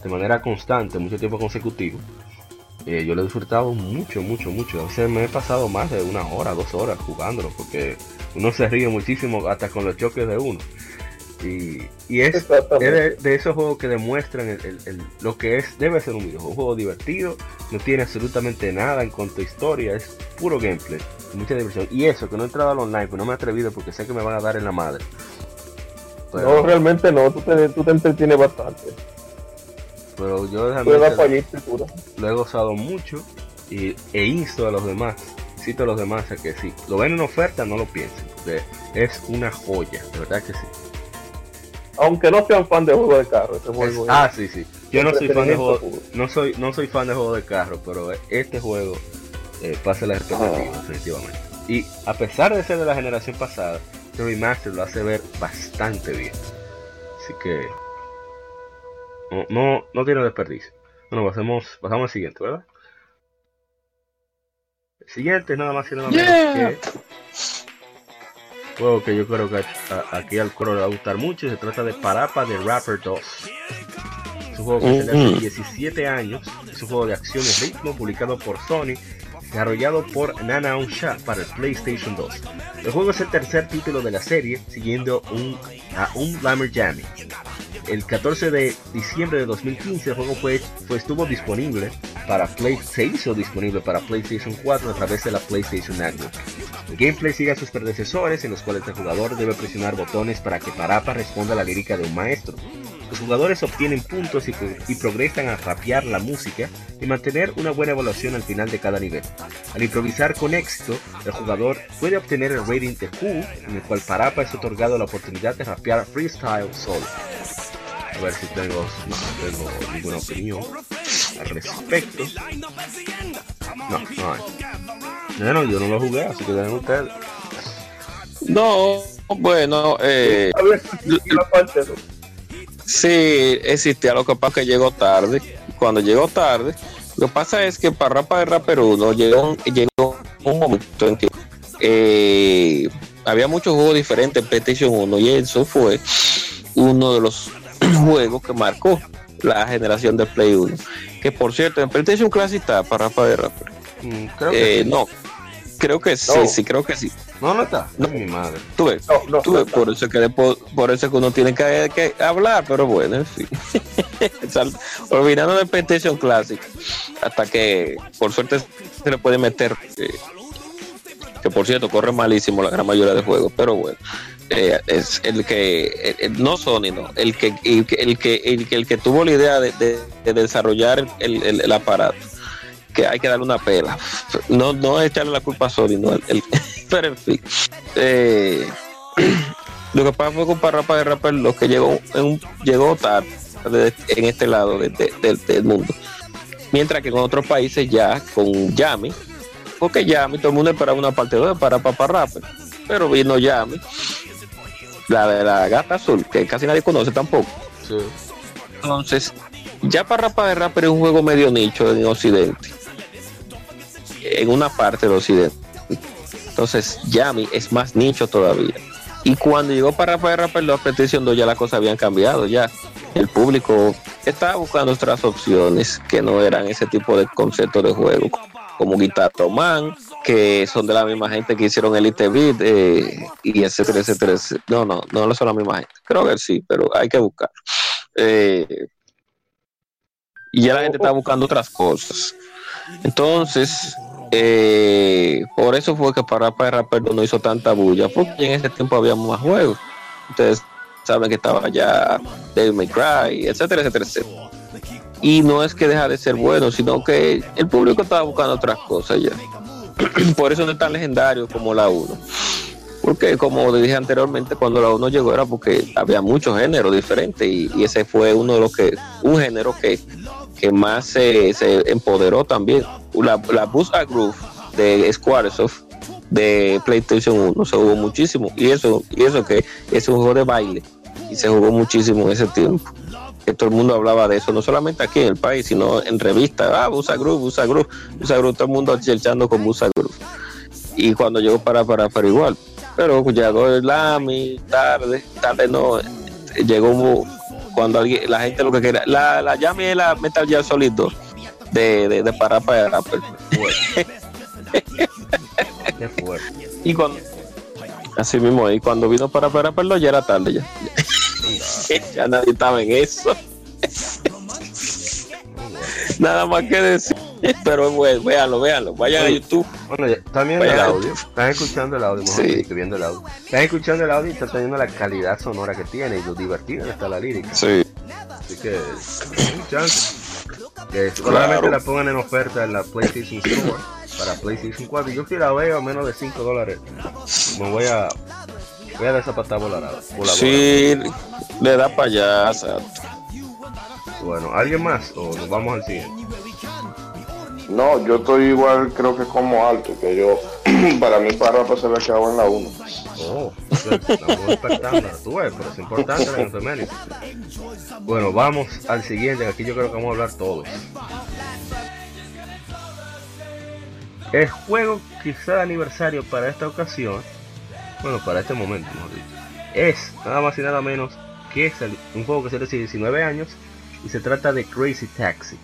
A: de manera constante, mucho tiempo consecutivo. Eh, yo lo he disfrutado mucho, mucho, mucho. A veces me he pasado más de una hora, dos horas jugándolo, porque uno se ríe muchísimo hasta con los choques de uno. Y, y es, de, esos juegos que demuestran lo que es debe ser un videojuego. Un juego divertido, no tiene absolutamente nada en cuanto a historia, es puro gameplay, mucha diversión. Y eso, que no he entrado al online, pues no me he atrevido porque sé que me van a dar en la madre.
D: no, realmente no, tú te, tú te entretienes bastante.
A: Pero yo realmente lo he gozado mucho y, e insto a los demás, cito a los demás a que si lo ven en oferta no lo piensen, es una joya, de verdad que sí
D: aunque no sean fan de juego de carro, este juego
A: Ah, sí, sí. Yo no soy fan de juego, no soy, no soy fan de juego de carro, pero este juego eh, pasa la expectativa, ah. definitivamente. Y a pesar de ser de la generación pasada, el remaster lo hace ver bastante bien. Así que no, no, no tiene desperdicio. Bueno, pasemos, pasamos al siguiente, ¿verdad? El siguiente es nada más y nada menos que juego que yo creo que aquí al coro le va a gustar mucho. Se trata de Parapa de Rapper 2. Es un juego que tiene hace 17 años. Es un juego de acción y ritmo publicado por Sony, desarrollado por Nana Shah para el PlayStation 2. El juego es el tercer título de la serie, siguiendo un, a un Jammy el 14 de diciembre de 2015 el juego fue, fue, estuvo disponible para Play, se hizo disponible para PlayStation 4 a través de la PlayStation Network. El gameplay sigue a sus predecesores en los cuales el jugador debe presionar botones para que Parapa responda a la lírica de un maestro. Los jugadores obtienen puntos y, progresan a rapear la música y mantener una buena evaluación al final de cada nivel. Al improvisar con éxito, el jugador puede obtener el rating de Q, en el cual Parapa es otorgado la oportunidad de rapear freestyle solo. A ver si tengo, no tengo ninguna opinión al respecto. No, no hay. Bueno, yo no lo jugué, así que den ustedes.
B: No, bueno, eh, sí, existía, lo que pasa que llegó tarde. Cuando llegó tarde, lo que pasa es que para Rapa de Rapper 1 llegó, llegó un momento en que eh, había muchos juegos diferentes en PlayStation 1 y eso fue uno de los juegos que marcó la generación de Play 1. Que por cierto, en PlayStation Classic está para Rapa de Rapper. Mm, eh, no, creo que sí, sí, creo que sí.
A: No, no está. No, mi madre.
B: Tú ves, por, eso que por eso que uno tiene que, hablar, pero bueno, en fin. Olvidando de PlayStation Classic, hasta que por suerte se le puede meter. Eh, que por cierto corre malísimo la gran mayoría de juegos, pero bueno. Eh, es el que no Sony no el que el que el que el que, tuvo la idea de, desarrollar el aparato que hay que darle una pela. No, no echarle la culpa a Sony, no, el, pero en fin. Eh, lo que pasa fue con Parrapa de Rapper, lo que llegó, en llegó tarde en este lado del mundo. Mientras que en otros países ya con Yami, porque Yami, todo el mundo esperaba una parte 2 para Papa Rapper, pero vino Yami, la de la gata azul, que casi nadie conoce tampoco. Entonces, ya Parrapa de Rapper es un juego medio nicho en Occidente en una parte del occidente. Entonces, Yami es más nicho todavía. Y cuando llegó para Rafael Rapper la petición ya las cosas habían cambiado, ya. El público estaba buscando otras opciones que no eran ese tipo de conceptos de juego, como Guitar Man, que son de la misma gente que hicieron Elite Beat eh, y etcétera, etcétera, No, no, no lo son la misma gente. Creo que sí, pero hay que buscar. Eh, y ya la gente está buscando otras cosas. Entonces, eh, por eso fue que para Rapper no hizo tanta bulla, porque en ese tiempo había más juegos. Ustedes saben que estaba ya Devil May Cry, etcétera, etcétera, etcétera. Y no es que deja de ser bueno, sino que el público estaba buscando otras cosas ya. por eso no es tan legendario como la 1. Porque como dije anteriormente, cuando la 1 llegó era porque había muchos géneros diferentes y, y, ese fue uno de los que, un género que que más se, empoderó también. La, la Boost Groove de Squaresoft de PlayStation 1 se jugó muchísimo. Y eso y eso que es un juego de baile. Y se jugó muchísimo en ese tiempo. Que todo el mundo hablaba de eso no solamente aquí en el país sino en revistas. Ah Busa Groove Busa Groove Busa Groove todo el mundo echando con Busa Groove y cuando llegó para para para igual. Pero llegó el AMI tarde tarde no llegó cuando alguien, la gente lo que quiera. La, la Yami es la Metal Gear Solid 2 de, de, de para para Qué fuerte. Y cuando así mismo, y cuando vino para para para ya era tarde ya. ya nadie estaba en eso. Nada más que decir. Pero bueno, véanlo, véanlo. Vayan a YouTube.
A: Bueno, están viendo el audio. Están escuchando el audio. Sí. viendo el audio. Están escuchando el audio y están teniendo la calidad sonora que tiene y lo divertido está la lírica.
B: Sí.
A: Así que, chance. Que solamente la pongan en oferta en la PlayStation Store para PlayStation 4. Yo quiero la veo a menos de 5 dólares. Me voy a. Voy a desapatar volar.
B: Sí, le da para allá.
A: Bueno, ¿alguien más? ¿O nos vamos al siguiente?
C: No, yo estoy igual, creo que como alto, que yo, para mí para se le echaba en la 1. Oh,
A: despertando, tú ves, pero es importante la. Bueno, vamos al siguiente, aquí yo creo que vamos a hablar todos. El juego quizá de aniversario para esta ocasión, bueno, para este momento, es nada más y nada menos que un juego que se hace 19 años y se trata de Crazy Taxi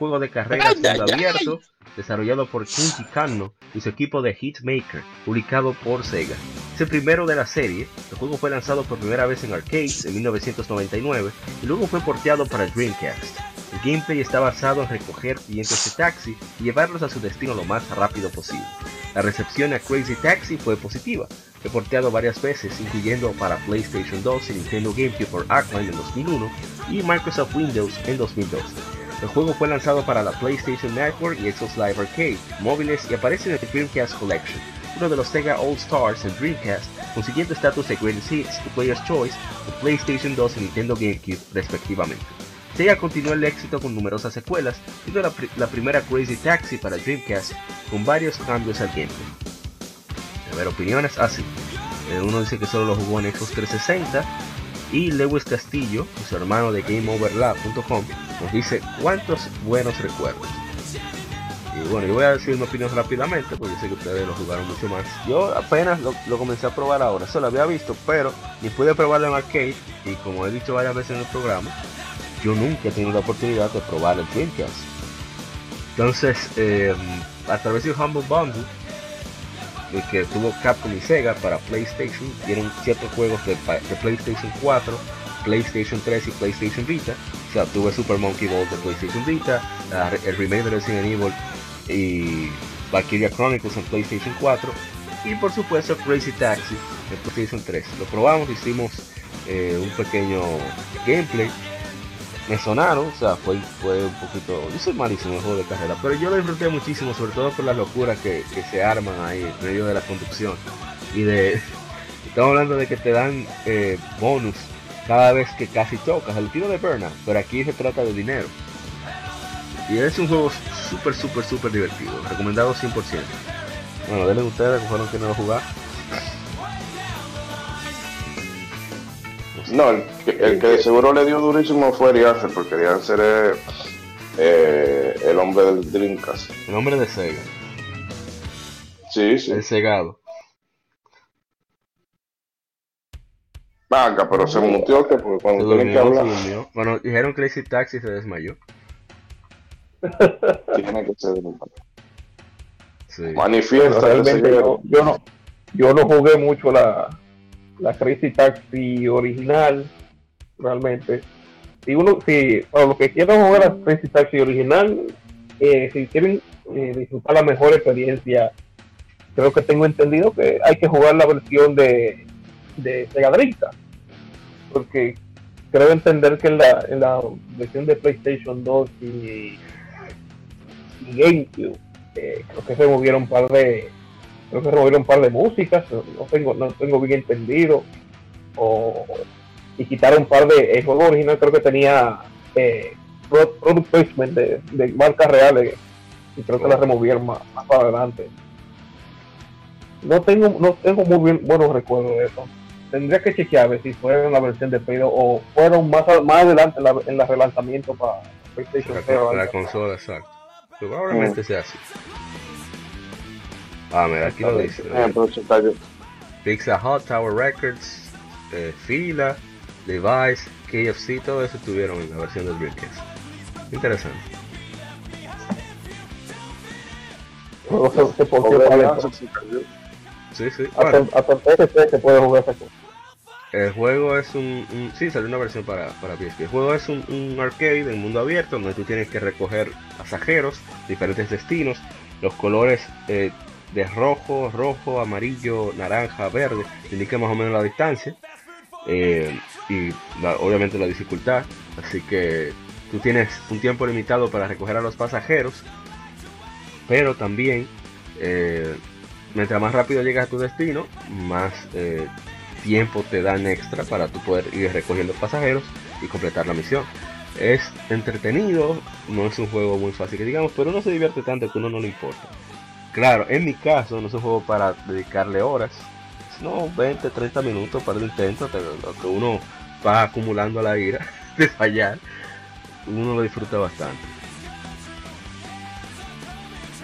A: juego de carreras abierto desarrollado por Shinji Kanno y su equipo de Hitmaker, publicado por Sega. Es el primero de la serie, el juego fue lanzado por primera vez en arcades en 1999 y luego fue porteado para Dreamcast. El gameplay está basado en recoger clientes de taxi y llevarlos a su destino lo más rápido posible. La recepción a Crazy Taxi fue positiva, reporteado varias veces, incluyendo para PlayStation 2 y Nintendo GameCube por Arcline en 2001 y Microsoft Windows en 2002. El juego fue lanzado para la PlayStation Network y Xbox Live Arcade, móviles y aparece en el Dreamcast Collection, uno de los Sega All Stars en Dreamcast, consiguiendo estatus de Greatest Hits y Player's Choice de PlayStation 2 y Nintendo GameCube respectivamente. Sega continuó el éxito con numerosas secuelas, siendo la, la primera Crazy Taxi para Dreamcast, con varios cambios al gameplay. A ver, opiniones así. Eh, uno dice que solo lo jugó en Xbox 360 y Lewis Castillo, su hermano de GameOverlap.com, nos dice cuántos buenos recuerdos. Y bueno, yo voy a decir mi opinión rápidamente, porque sé que ustedes lo jugaron mucho más. Yo apenas lo, comencé a probar ahora, solo lo había visto, pero ni pude probarlo en arcade, y como he dicho varias veces en el programa, yo nunca he tenido la oportunidad de probar el Dreamcast. Entonces, eh, a través de Humble Bundle, que tuvo Capcom y Sega para PlayStation, dieron ciertos juegos de, PlayStation 4, PlayStation 3 y PlayStation Vita. O sea, tuve Super Monkey Ball de PlayStation Vita, el remake de Resident Evil y Valkyria Chronicles en PlayStation 4 y por supuesto Crazy Taxi en PlayStation 3. Lo probamos, hicimos eh, un pequeño gameplay me sonaron, o sea, fue, fue un poquito, yo soy malísimo el juego de carrera, pero yo lo disfruté muchísimo, sobre todo por las locuras que, se arman ahí en medio de la conducción. Y de, estamos hablando de que te dan eh, bonus cada vez que casi tocas, el tiro de Burnout, pero aquí se trata de dinero. Y es un juego súper, súper, súper divertido, recomendado 100%. Bueno, denle ustedes que fueron que no lo jugaron.
C: No, el, el, que de seguro le dio durísimo fue Ariaser, porque Ariaser es eh, el hombre del Dreamcast.
A: El hombre de Sega.
C: Sí, sí.
A: El cegado.
C: Vaca, pero se mutió que porque cuando tienen que hablar.
A: Bueno, dijeron que Crazy Taxi se desmayó.
C: Tiene que ser
D: sí. Manifiesta. Realmente yo, yo, no, yo no jugué mucho la, la Crazy Taxi original, realmente. Si uno, si para los que quieran jugar la Crazy Taxi original, eh, si quieren eh, disfrutar la mejor experiencia, creo que tengo entendido que hay que jugar la versión de, de Sega porque creo entender que en la, en la versión de PlayStation 2 y, GameCube, eh, creo que se movieron un par de creo que removieron un par de músicas, no tengo, no tengo bien entendido, o, y quitaron un par de, el juego original creo que tenía eh, product placement de, marcas reales, y creo que la removieron más, para adelante. No tengo, no tengo muy bien buenos recuerdos de eso. Tendría que chequear a ver si fueron la versión de Play o fueron más, más adelante en, la, en el relanzamiento para PlayStation
A: Para la consola, exacto. Probablemente mm. sea así. Ah, mira, aquí lo dice. Pizza Hut, Tower Records, eh, Fila, Device, KFC, todo eso tuvieron en la versión del Dreamcast. Interesante. Sí, sí. Bueno,
D: hasta, se puede jugar ese
A: el juego es un, un, Sí, salió una versión para, para PSP. El juego es un, arcade en mundo abierto donde tú tienes que recoger pasajeros, diferentes destinos. Los colores eh, de rojo, rojo, amarillo, naranja, verde, indica más o menos la distancia eh, y obviamente la dificultad. Así que tú tienes un tiempo limitado para recoger a los pasajeros, pero también eh, mientras más rápido llegas a tu destino, más tiempo te dan extra para tú poder ir recogiendo pasajeros y completar la misión. Es entretenido, no es un juego muy fácil que digamos, pero no se divierte tanto que uno no le importa. Claro, en mi caso no es un juego para dedicarle horas, no 20, 30 minutos para el intento, que uno va acumulando la ira de fallar, uno lo disfruta bastante.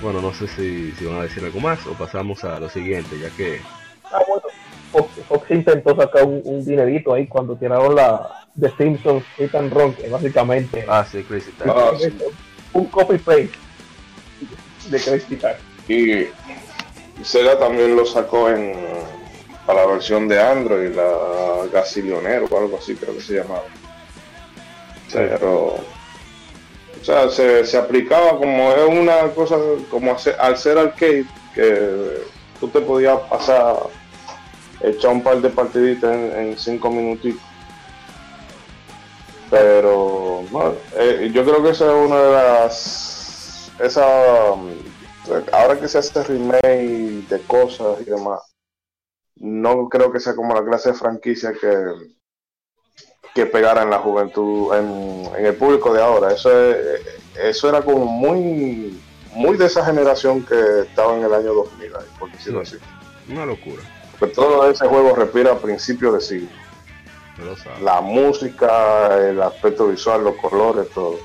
A: Bueno, no sé si, si van a decir algo más o pasamos a lo siguiente, ya que...
D: Ah, Fox, intentó sacar un, dinerito ahí cuando tiraron la The Simpsons Hit and Run, que básicamente...
A: Ah, sí, Crazy
D: ah, Un copy paste de Crazy Taxi.
C: Y Sega también lo sacó en para la versión de Android, la Gasilionero o algo así creo que se llamaba. Pero o sea, se, aplicaba como es una cosa, como al ser arcade, que tú te podías pasar, echar un par de partiditas en, cinco minutitos. Pero eh, yo creo que esa es una de las. Esa, ahora que se hace remake de cosas y demás, no creo que sea como la clase de franquicia que, que pegara en la juventud, en, el público de ahora. Eso, eso era como muy muy de esa generación que estaba en el año 2000, por decirlo así.
A: Una locura.
C: Pero todo ese juego respira a principios de siglo. La música, el aspecto visual, los colores, todo.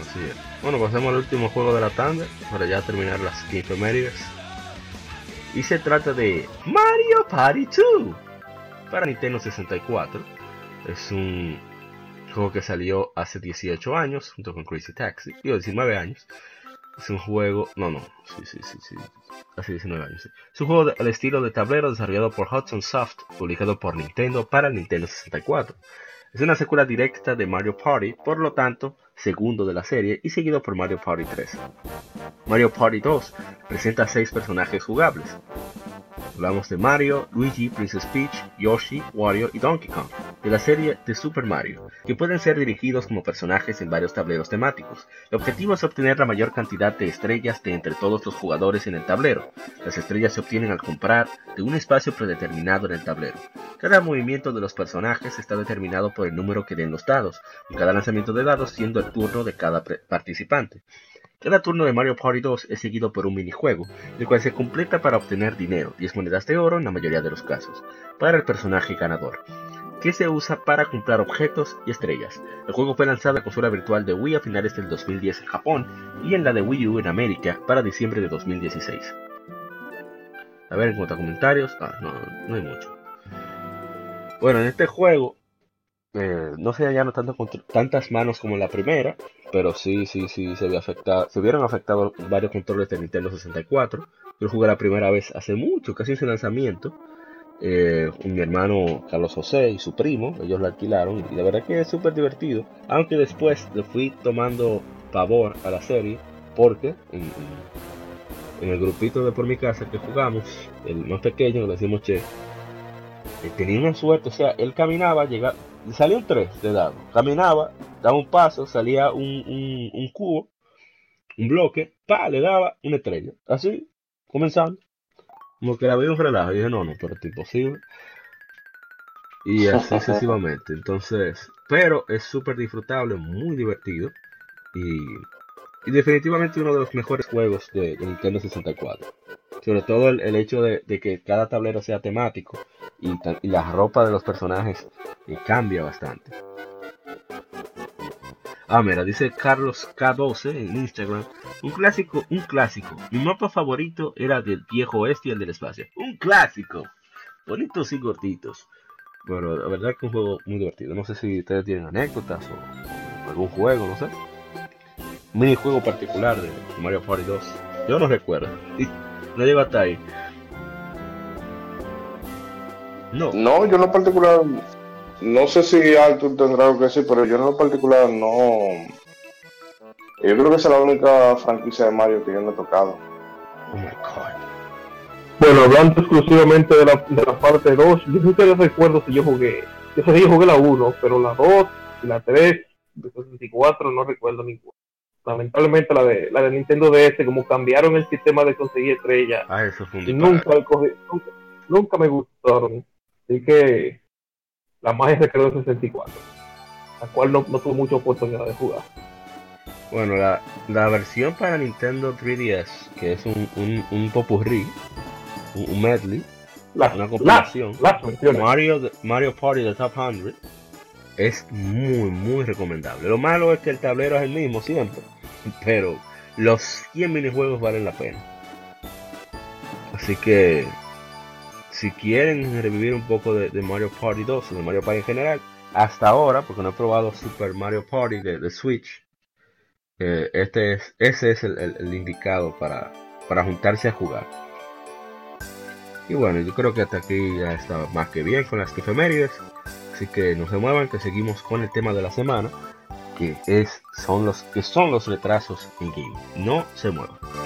A: Así es. Bueno, pasemos al último juego de la tanda para ya terminar las efemérides. Y se trata de Mario Party 2 para Nintendo 64. Es un juego que salió hace 18 años junto con Crazy Taxi, digo 19 años. Es un juego, no, no, sí, sí, sí, sí, hace 19 años. Es un juego al estilo de tablero desarrollado por Hudson Soft, publicado por Nintendo para Nintendo 64. Es una secuela directa de Mario Party, por lo tanto, segundo de la serie y seguido por Mario Party 3. Mario Party 2 presenta 6 personajes jugables. Hablamos de Mario, Luigi, Princess Peach, Yoshi, Wario y Donkey Kong, de la serie de Super Mario, que pueden ser dirigidos como personajes en varios tableros temáticos. El objetivo es obtener la mayor cantidad de estrellas de entre todos los jugadores en el tablero. Las estrellas se obtienen al comprar de un espacio predeterminado en el tablero. Cada movimiento de los personajes está determinado por el número que den los dados, y cada lanzamiento de dados siendo el turno de cada participante. Cada turno de Mario Party 2 es seguido por un minijuego, el cual se completa para obtener dinero, 10 monedas de oro en la mayoría de los casos, para el personaje ganador, que se usa para comprar objetos y estrellas. El juego fue lanzado en la consola virtual de Wii a finales del 2010 en Japón y en la de Wii U en América para diciembre de 2016. A ver, en cuanto a comentarios, ah, no, no hay mucho. Bueno, en este juego eh, no se hallaron tanto tantas manos como en la primera, pero sí, sí, sí se, afectado, se vieron afectados varios controles de Nintendo 64. Yo jugué la primera vez hace mucho, casi en su lanzamiento. Eh, mi hermano Carlos José y su primo, ellos lo alquilaron y la verdad que es súper divertido. Aunque después le fui tomando pavor a la serie porque en, el grupito de por mi casa que jugamos, el más pequeño, le decimos che, eh, tenía una suerte, o sea, él caminaba, llegaba, salía un 3 de dado. Caminaba, daba un paso, salía un, un, cubo, un bloque, pa, le daba una estrella. Así, comenzando. Como que la veía un relajo. Y dije, no, no, pero es imposible. Y así sucesivamente. Entonces, pero es súper disfrutable, muy divertido. Y, y, definitivamente uno de los mejores juegos de, Nintendo 64. Sobre todo el, hecho de, de, que cada tablero sea temático y, y la ropa de los personajes y cambia bastante. Ah, mira, dice Carlos K12 en Instagram. Un clásico, un clásico. Mi mapa favorito era del viejo oeste y el del espacio. Un clásico. Bonitos y gorditos. Bueno, la verdad que un juego muy divertido. No sé si ustedes tienen anécdotas o algún juego, no sé. Un minijuego particular de Mario Party 2. Yo no recuerdo. No llego hasta ahí.
C: No. No, yo no particular no sé si Arthur tendrá algo que decir, pero yo en lo particular no. Yo creo que es la única franquicia de Mario que yo no he tocado. Oh my God.
D: Bueno, hablando exclusivamente de la, de la parte 2, yo no te recuerdo si yo jugué. Yo sé que yo jugué la 1, pero la 2 y la 3, de 64, no recuerdo ninguna. Lamentablemente la de la de Nintendo DS, como cambiaron el sistema de conseguir estrellas,
A: ah, eso fue
D: y nunca, nunca, nunca me gustaron. Así que la magia se quedó en 64, la cual no, tuvo mucha oportunidad de jugar.
A: Bueno, la, la, versión para Nintendo 3DS, que es un, un, un popurrí, un, medley, una compilación, Mario, Mario Party de Top 100, es muy, muy recomendable. Lo malo es que el tablero es el mismo siempre, pero los 100 minijuegos valen la pena. Así que si quieren revivir un poco de, Mario Party 2 o de Mario Party en general, hasta ahora, porque no he probado Super Mario Party de, Switch, eh, este es, ese es el, indicado para, para juntarse a jugar. Y bueno, yo creo que hasta aquí ya está más que bien con las efemérides. Así que no se muevan, que seguimos con el tema de la semana, que es son los que son los retrasos en game. No se muevan.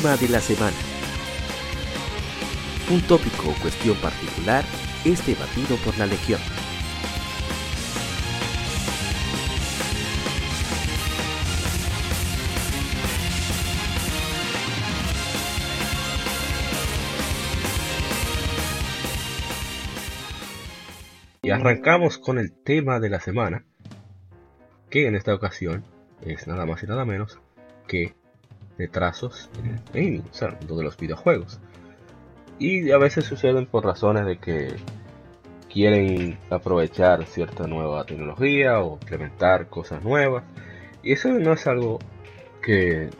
E: Tema de la semana. Un tópico o cuestión particular es debatido por la Legión.
A: Y arrancamos con el tema de la semana, que en esta ocasión es nada más y nada menos que retrasos en el de los videojuegos. Y a veces suceden por razones de que quieren aprovechar cierta nueva tecnología o implementar cosas nuevas. Y eso no es algo que,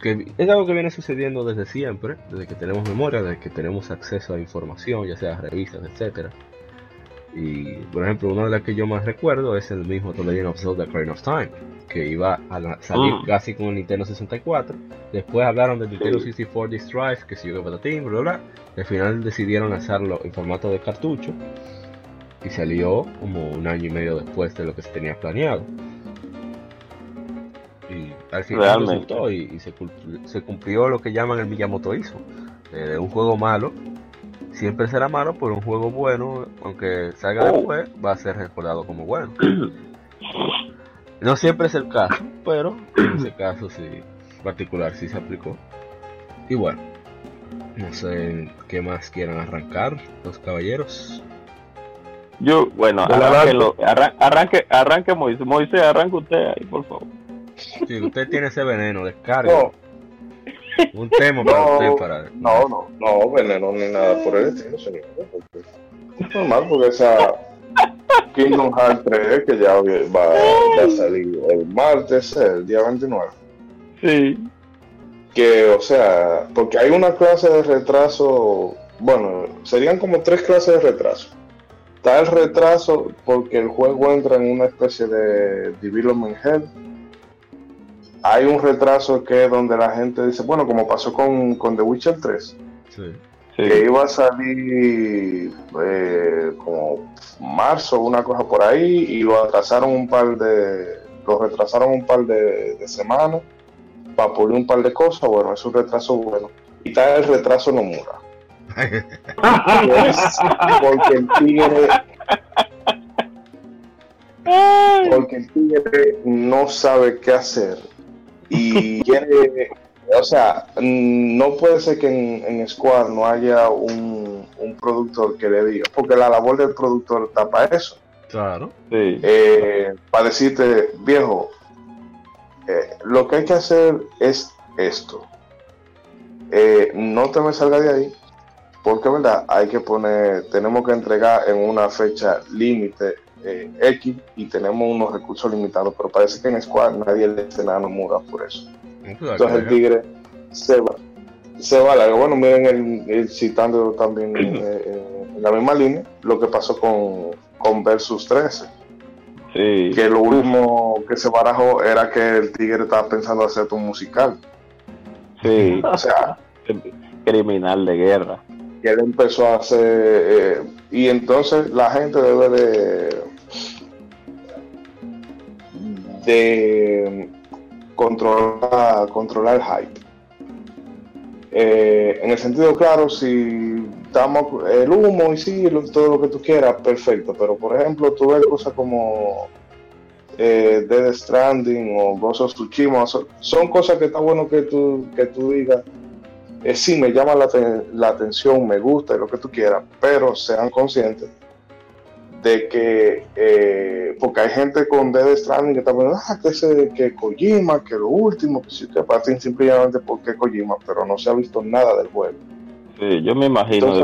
A: que es algo que viene sucediendo desde siempre, desde que tenemos memoria, desde que tenemos acceso a información, ya sea revistas, etcétera. Y por ejemplo, una de las que yo más recuerdo es el mismo The Legend of Zelda Ocarina of Time, que iba a salir mm. casi con el Nintendo 64. Después hablaron del Nintendo 64 Disk Drive, que siguió para Team, bla bla. Al final decidieron hacerlo en formato de cartucho y salió como un año y medio después de lo que se tenía planeado. Y al final resultó y, se, cumplió, lo que llaman el Miyamotoísmo, eh, de un juego malo siempre será malo, por un juego bueno, aunque salga oh. después, va a ser recordado como bueno. No siempre es el caso, pero en ese caso sí, particular sí se aplicó. Y bueno, no sé qué más quieran arrancar los caballeros.
B: Yo, bueno, arranque, arranque Moisés, Moisés, arranque usted ahí, por favor.
A: Si usted tiene ese veneno, descarga. Un tema para usted para.
C: No, no, no, veneno ni nada por el estilo, señor. Es normal porque esa Kingdom Hearts 3 que ya va, a salir el martes, el día 29.
B: Sí.
C: Que, o sea, porque hay una clase de retraso, bueno, serían como tres clases de retraso. Está el retraso porque el juego entra en una especie de development hell hay un retraso que es donde la gente dice, bueno, como pasó con, con The Witcher 3, que iba a salir eh, como marzo, una cosa por ahí, y lo atrasaron un par de, lo retrasaron un par de, semanas para pulir un par de cosas, bueno, es un retraso bueno. Y está el retraso no mura. porque el tigre porque el tigre no sabe qué hacer y quiere, o sea, no puede ser que en, en Squad no haya un, un, productor que le diga, porque la labor del productor está para eso.
A: Claro.
C: Eh, para decirte, viejo, eh, lo que hay que hacer es esto. Eh, no te me salga de ahí, porque verdad hay que poner, tenemos que entregar en una fecha límite eh, X y tenemos unos recursos limitados, pero parece que en Squad nadie le dice nada a Nomura por eso. Entonces el Tigre se va, se va largo. Bueno, miren, el, citando también eh, eh, en la misma línea lo que pasó con, con Versus 13. Que lo último que se barajó era que el Tigre estaba pensando hacer un musical.
B: Sí. O sea, criminal de guerra.
C: Que él empezó a hacer. y entonces la gente debe de controlar, controlar el hype. Eh, en el sentido claro, si estamos el humo y sí, todo lo que tú quieras, perfecto. Pero por ejemplo, tú ves cosas como eh, Dead Stranding o Ghost of Tsushima, son, cosas que está bueno que tú, que tú digas. Eh, sí, me llama la, la atención, me gusta y lo que tú quieras, pero sean conscientes de que, eh, porque hay gente con Dead Stranding que está pensando, ah, que, ese, que Kojima, que lo último, que sí, que parten simplemente porque Kojima, pero no se ha visto nada del juego.
B: Sí, yo me imagino.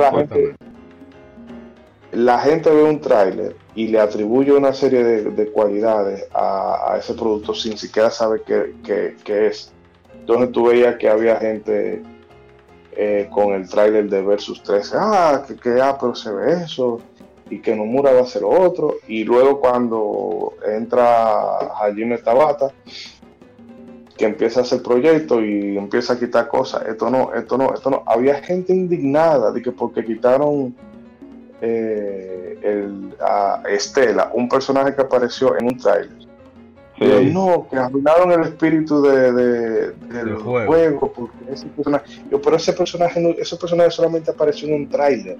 C: la, gente, ve un tráiler y le atribuye una serie de, cualidades a, ese producto sin siquiera saber qué, es. Entonces tú veías que había gente eh, con el tráiler de Versus 13, ah, que, que ah, pero se ve eso y que Nomura va a hacer otro. Y luego cuando entra Hajime Tabata, que empieza a hacer proyectos y empieza a quitar cosas, esto no, esto no, esto no. Había gente indignada de que porque quitaron eh, el, a Estela, un personaje que apareció en un no, que arruinaron el espíritu de, del juego. porque ese personaje, yo, pero ese personaje, ese personaje solamente apareció en un trailer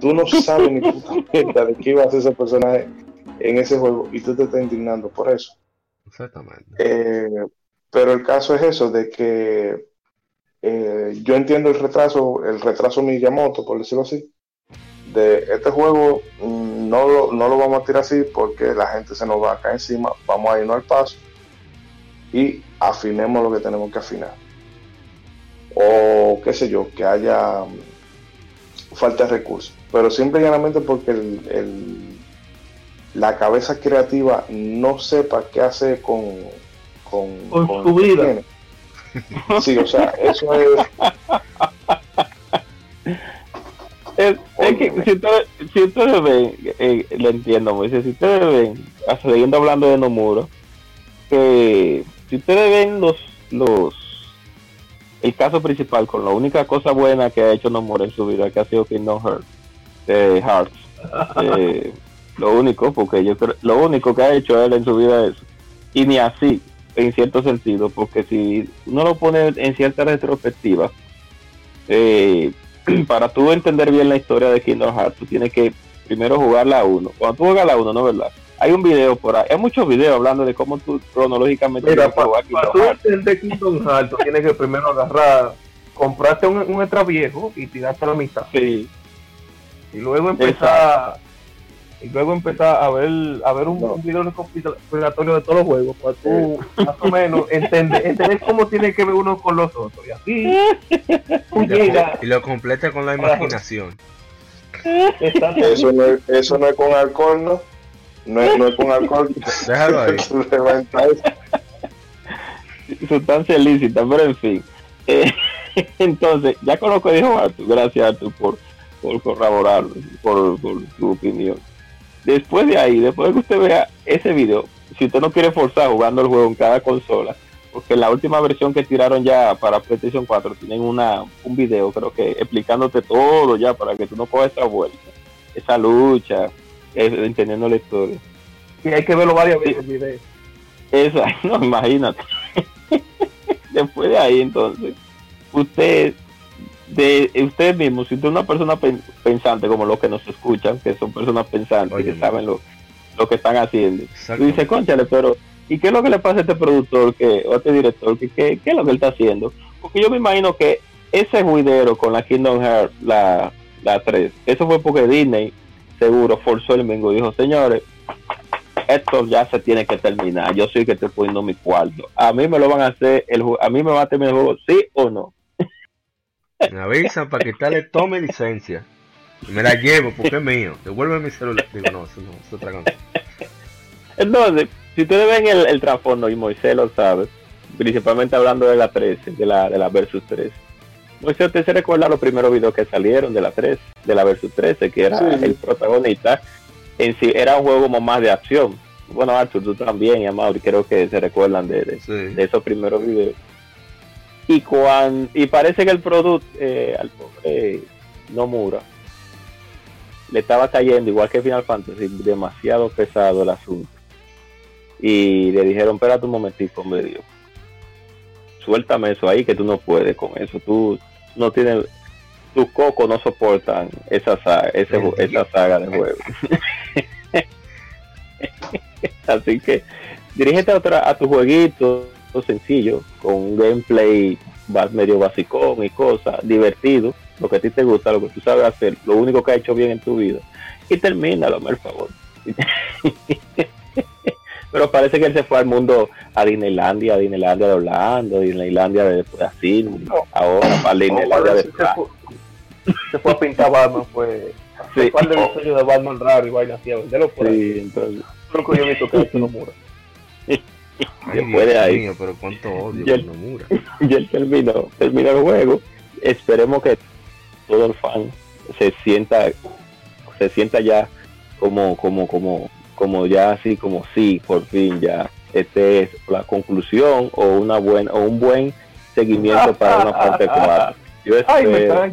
C: tú no sabes ni puta de qué iba a hacer ese personaje en ese juego y tú te estás indignando por eso.
A: Exactamente.
C: Eh, pero el caso es eso, de que eh, yo entiendo el retraso, el retraso Miyamoto, por decirlo así, de este juego mm, no lo, no lo vamos a tirar así porque la gente se nos va a caer encima, vamos a irnos al paso y afinemos lo que tenemos que afinar. O qué sé yo, que haya mm, falta de recursos pero simple y llanamente porque el, la cabeza creativa no sepa qué hacer con, con,
D: su vida.
C: Sí, o sea, eso es...
B: Es, que si ustedes, si ustedes ven, eh, lo entiendo, Moisés, si ustedes ven, siguiendo hablando de Nomura, que si ustedes ven los, los, el caso principal con la única cosa buena que ha hecho Nomura en su vida, que ha sido Kingdom Hearts, de Hearts. Eh, lo único, porque yo creo, lo único que ha hecho él en su vida es, y ni así, en cierto sentido, porque si uno lo pone en cierta retrospectiva, eh, para tú entender bien la historia de Kingdom Hearts, tú tienes que primero jugar la 1. Cuando tú juegas la 1, ¿no verdad? Hay un video por ahí, hay muchos videos hablando de cómo tú cronológicamente
D: Mira, para, para tú entender Kingdom Hearts, tienes que primero agarrar, comprarte un, un extra viejo y tirarte a la mitad.
B: Sí
D: y luego empezar y luego empezar a ver a ver un, video recopilatorio de todos los juegos para tú más o menos entender, entender cómo tiene que ver uno con los otros y así
A: y, lo, completa con la imaginación.
C: Eso no, es, eso no es con alcohol no no es, no es con alcohol.
A: Déjalo ahí.
B: Sustancia ilícita pero en fin. Eh, entonces ya con lo que dijo Artur gracias Artur por por corroborar, por, su opinión. Después de ahí, después de que usted vea ese video, si usted no quiere forzar jugando el juego en cada consola, porque la última versión que tiraron ya para PlayStation 4 tienen una, un video, creo que explicándote todo ya para que tú no cojas esa vuelta, esa lucha, entendiendo la historia.
D: Y hay que verlo varias veces el video.
B: Esa, no, imagínate. Después de ahí, entonces, usted de usted mismo, si usted es una persona pensante como los que nos escuchan, que son personas pensantes, que saben lo, lo que están haciendo, y dice, conchale, pero ¿y qué es lo que le pasa a este productor que, o a este director? Que, ¿qué, es lo que él está haciendo? Porque yo me imagino que ese juidero con la Kingdom Hearts, la, la 3, eso fue porque Disney seguro forzó el mingo y dijo, señores, esto ya se tiene que terminar. Yo soy que estoy poniendo mi cuarto. A mí me lo van a hacer, el, a mí me va a terminar el juego, sí o no.
A: Me avisan para que tal le tome licencia. Y me la llevo porque es mío. Devuelve mi celular. Digo, no, eso no, es otra cosa.
B: Entonces, si ustedes ven el, el trasfondo, y Moisés lo sabe, principalmente hablando de la 13, de la, de la Versus 13. Moisés, usted se recuerda los primeros videos que salieron de la 3, de la Versus 13, que era el protagonista. En sí, era un juego como más de acción. Bueno, Arthur, tú también, y Amaury, creo que se recuerdan de, de esos primeros videos y cuando y parece que el producto eh, al pobre Nomura le estaba cayendo igual que Final Fantasy demasiado pesado el asunto y le dijeron espérate un momentito medio suéltame eso ahí que tú no puedes con eso. Tú no tienes, tus cocos no soportan esa saga, ese, esa saga de juego. Así que dirígete a, otra, a tu jueguito sencillo, con un gameplay medio basicón y cosas, divertido, lo que a ti te gusta, lo que tú sabes hacer, lo único que ha hecho bien en tu vida, y termínalo, por favor. Pero parece que él se fue al mundo a Disneylandia, a Disneylandia de Orlando, a Disneylandia de Brasil, ahora para Disneylandia de
D: se fue a pintar Batman, fue sí. ¿Cuál de los sueños de Batman raro y vaina así? Ya lo sí, entonces. Creo que yo he visto que no mura.
B: Después de ahí. Mío,
A: pero cuánto odio
B: y él. Y él terminó, terminó el juego. Esperemos que todo el fan se sienta, se sienta ya como, como, como, como ya así, como sí, por fin ya. Este es la conclusión o una buena, o un buen seguimiento para una parte 4. Yo espero,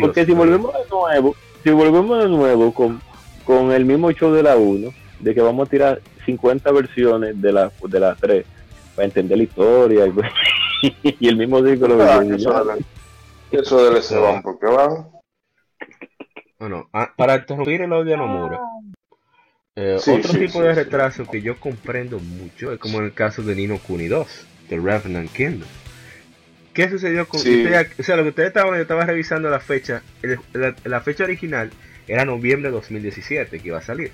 B: porque si volvemos de nuevo, si volvemos de nuevo con, con el mismo show de la 1, de que vamos a tirar 50 versiones de la, de la 3 para entender la historia y, el mismo círculo
C: ah, eso, debe ser van porque van
A: bueno ah, para interrumpir el odio a Nomura eh, otro tipo de retraso que yo comprendo mucho es como en el caso de Nino Kuni 2 de Revenant Kingdom ¿Qué sucedió con o sea, lo que ustedes estaban, yo estaba revisando la fecha, la, fecha original era noviembre de 2017 que iba a salir.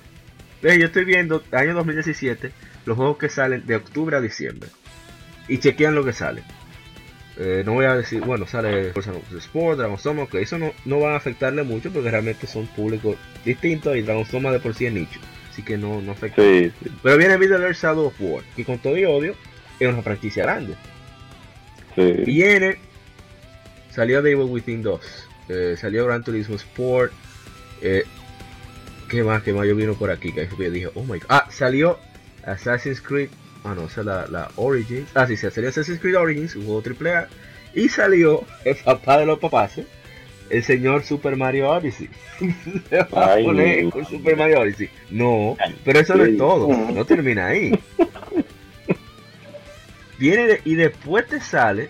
A: Yo estoy viendo año 2017 los juegos que salen de octubre a diciembre y chequean lo que sale. Eh, no voy a decir, bueno, sale Forza Sport, Dragon Soma, que eso no, no va a afectarle mucho porque realmente son públicos distintos y Dragon Soma de por sí es nicho. Así que no, no afecta. Pero viene Middle Earth Shadow of War, que con todo y odio es una franquicia grande. Viene, salió Devil Within 2, eh, salió Gran Turismo Sport, eh, ¿qué más? ¿Qué más yo vino por aquí? Que yo dije, oh my god. Ah, salió Assassin's Creed, ah no, esa es la, la Origins, ah sí, sí, salió Assassin's Creed Origins, un juego AAA, y salió el papá de los papás, ¿eh? el señor Super Mario Odyssey. va a poner con Super Mario Odyssey. No, pero eso no es todo, no termina ahí. Viene y después te sale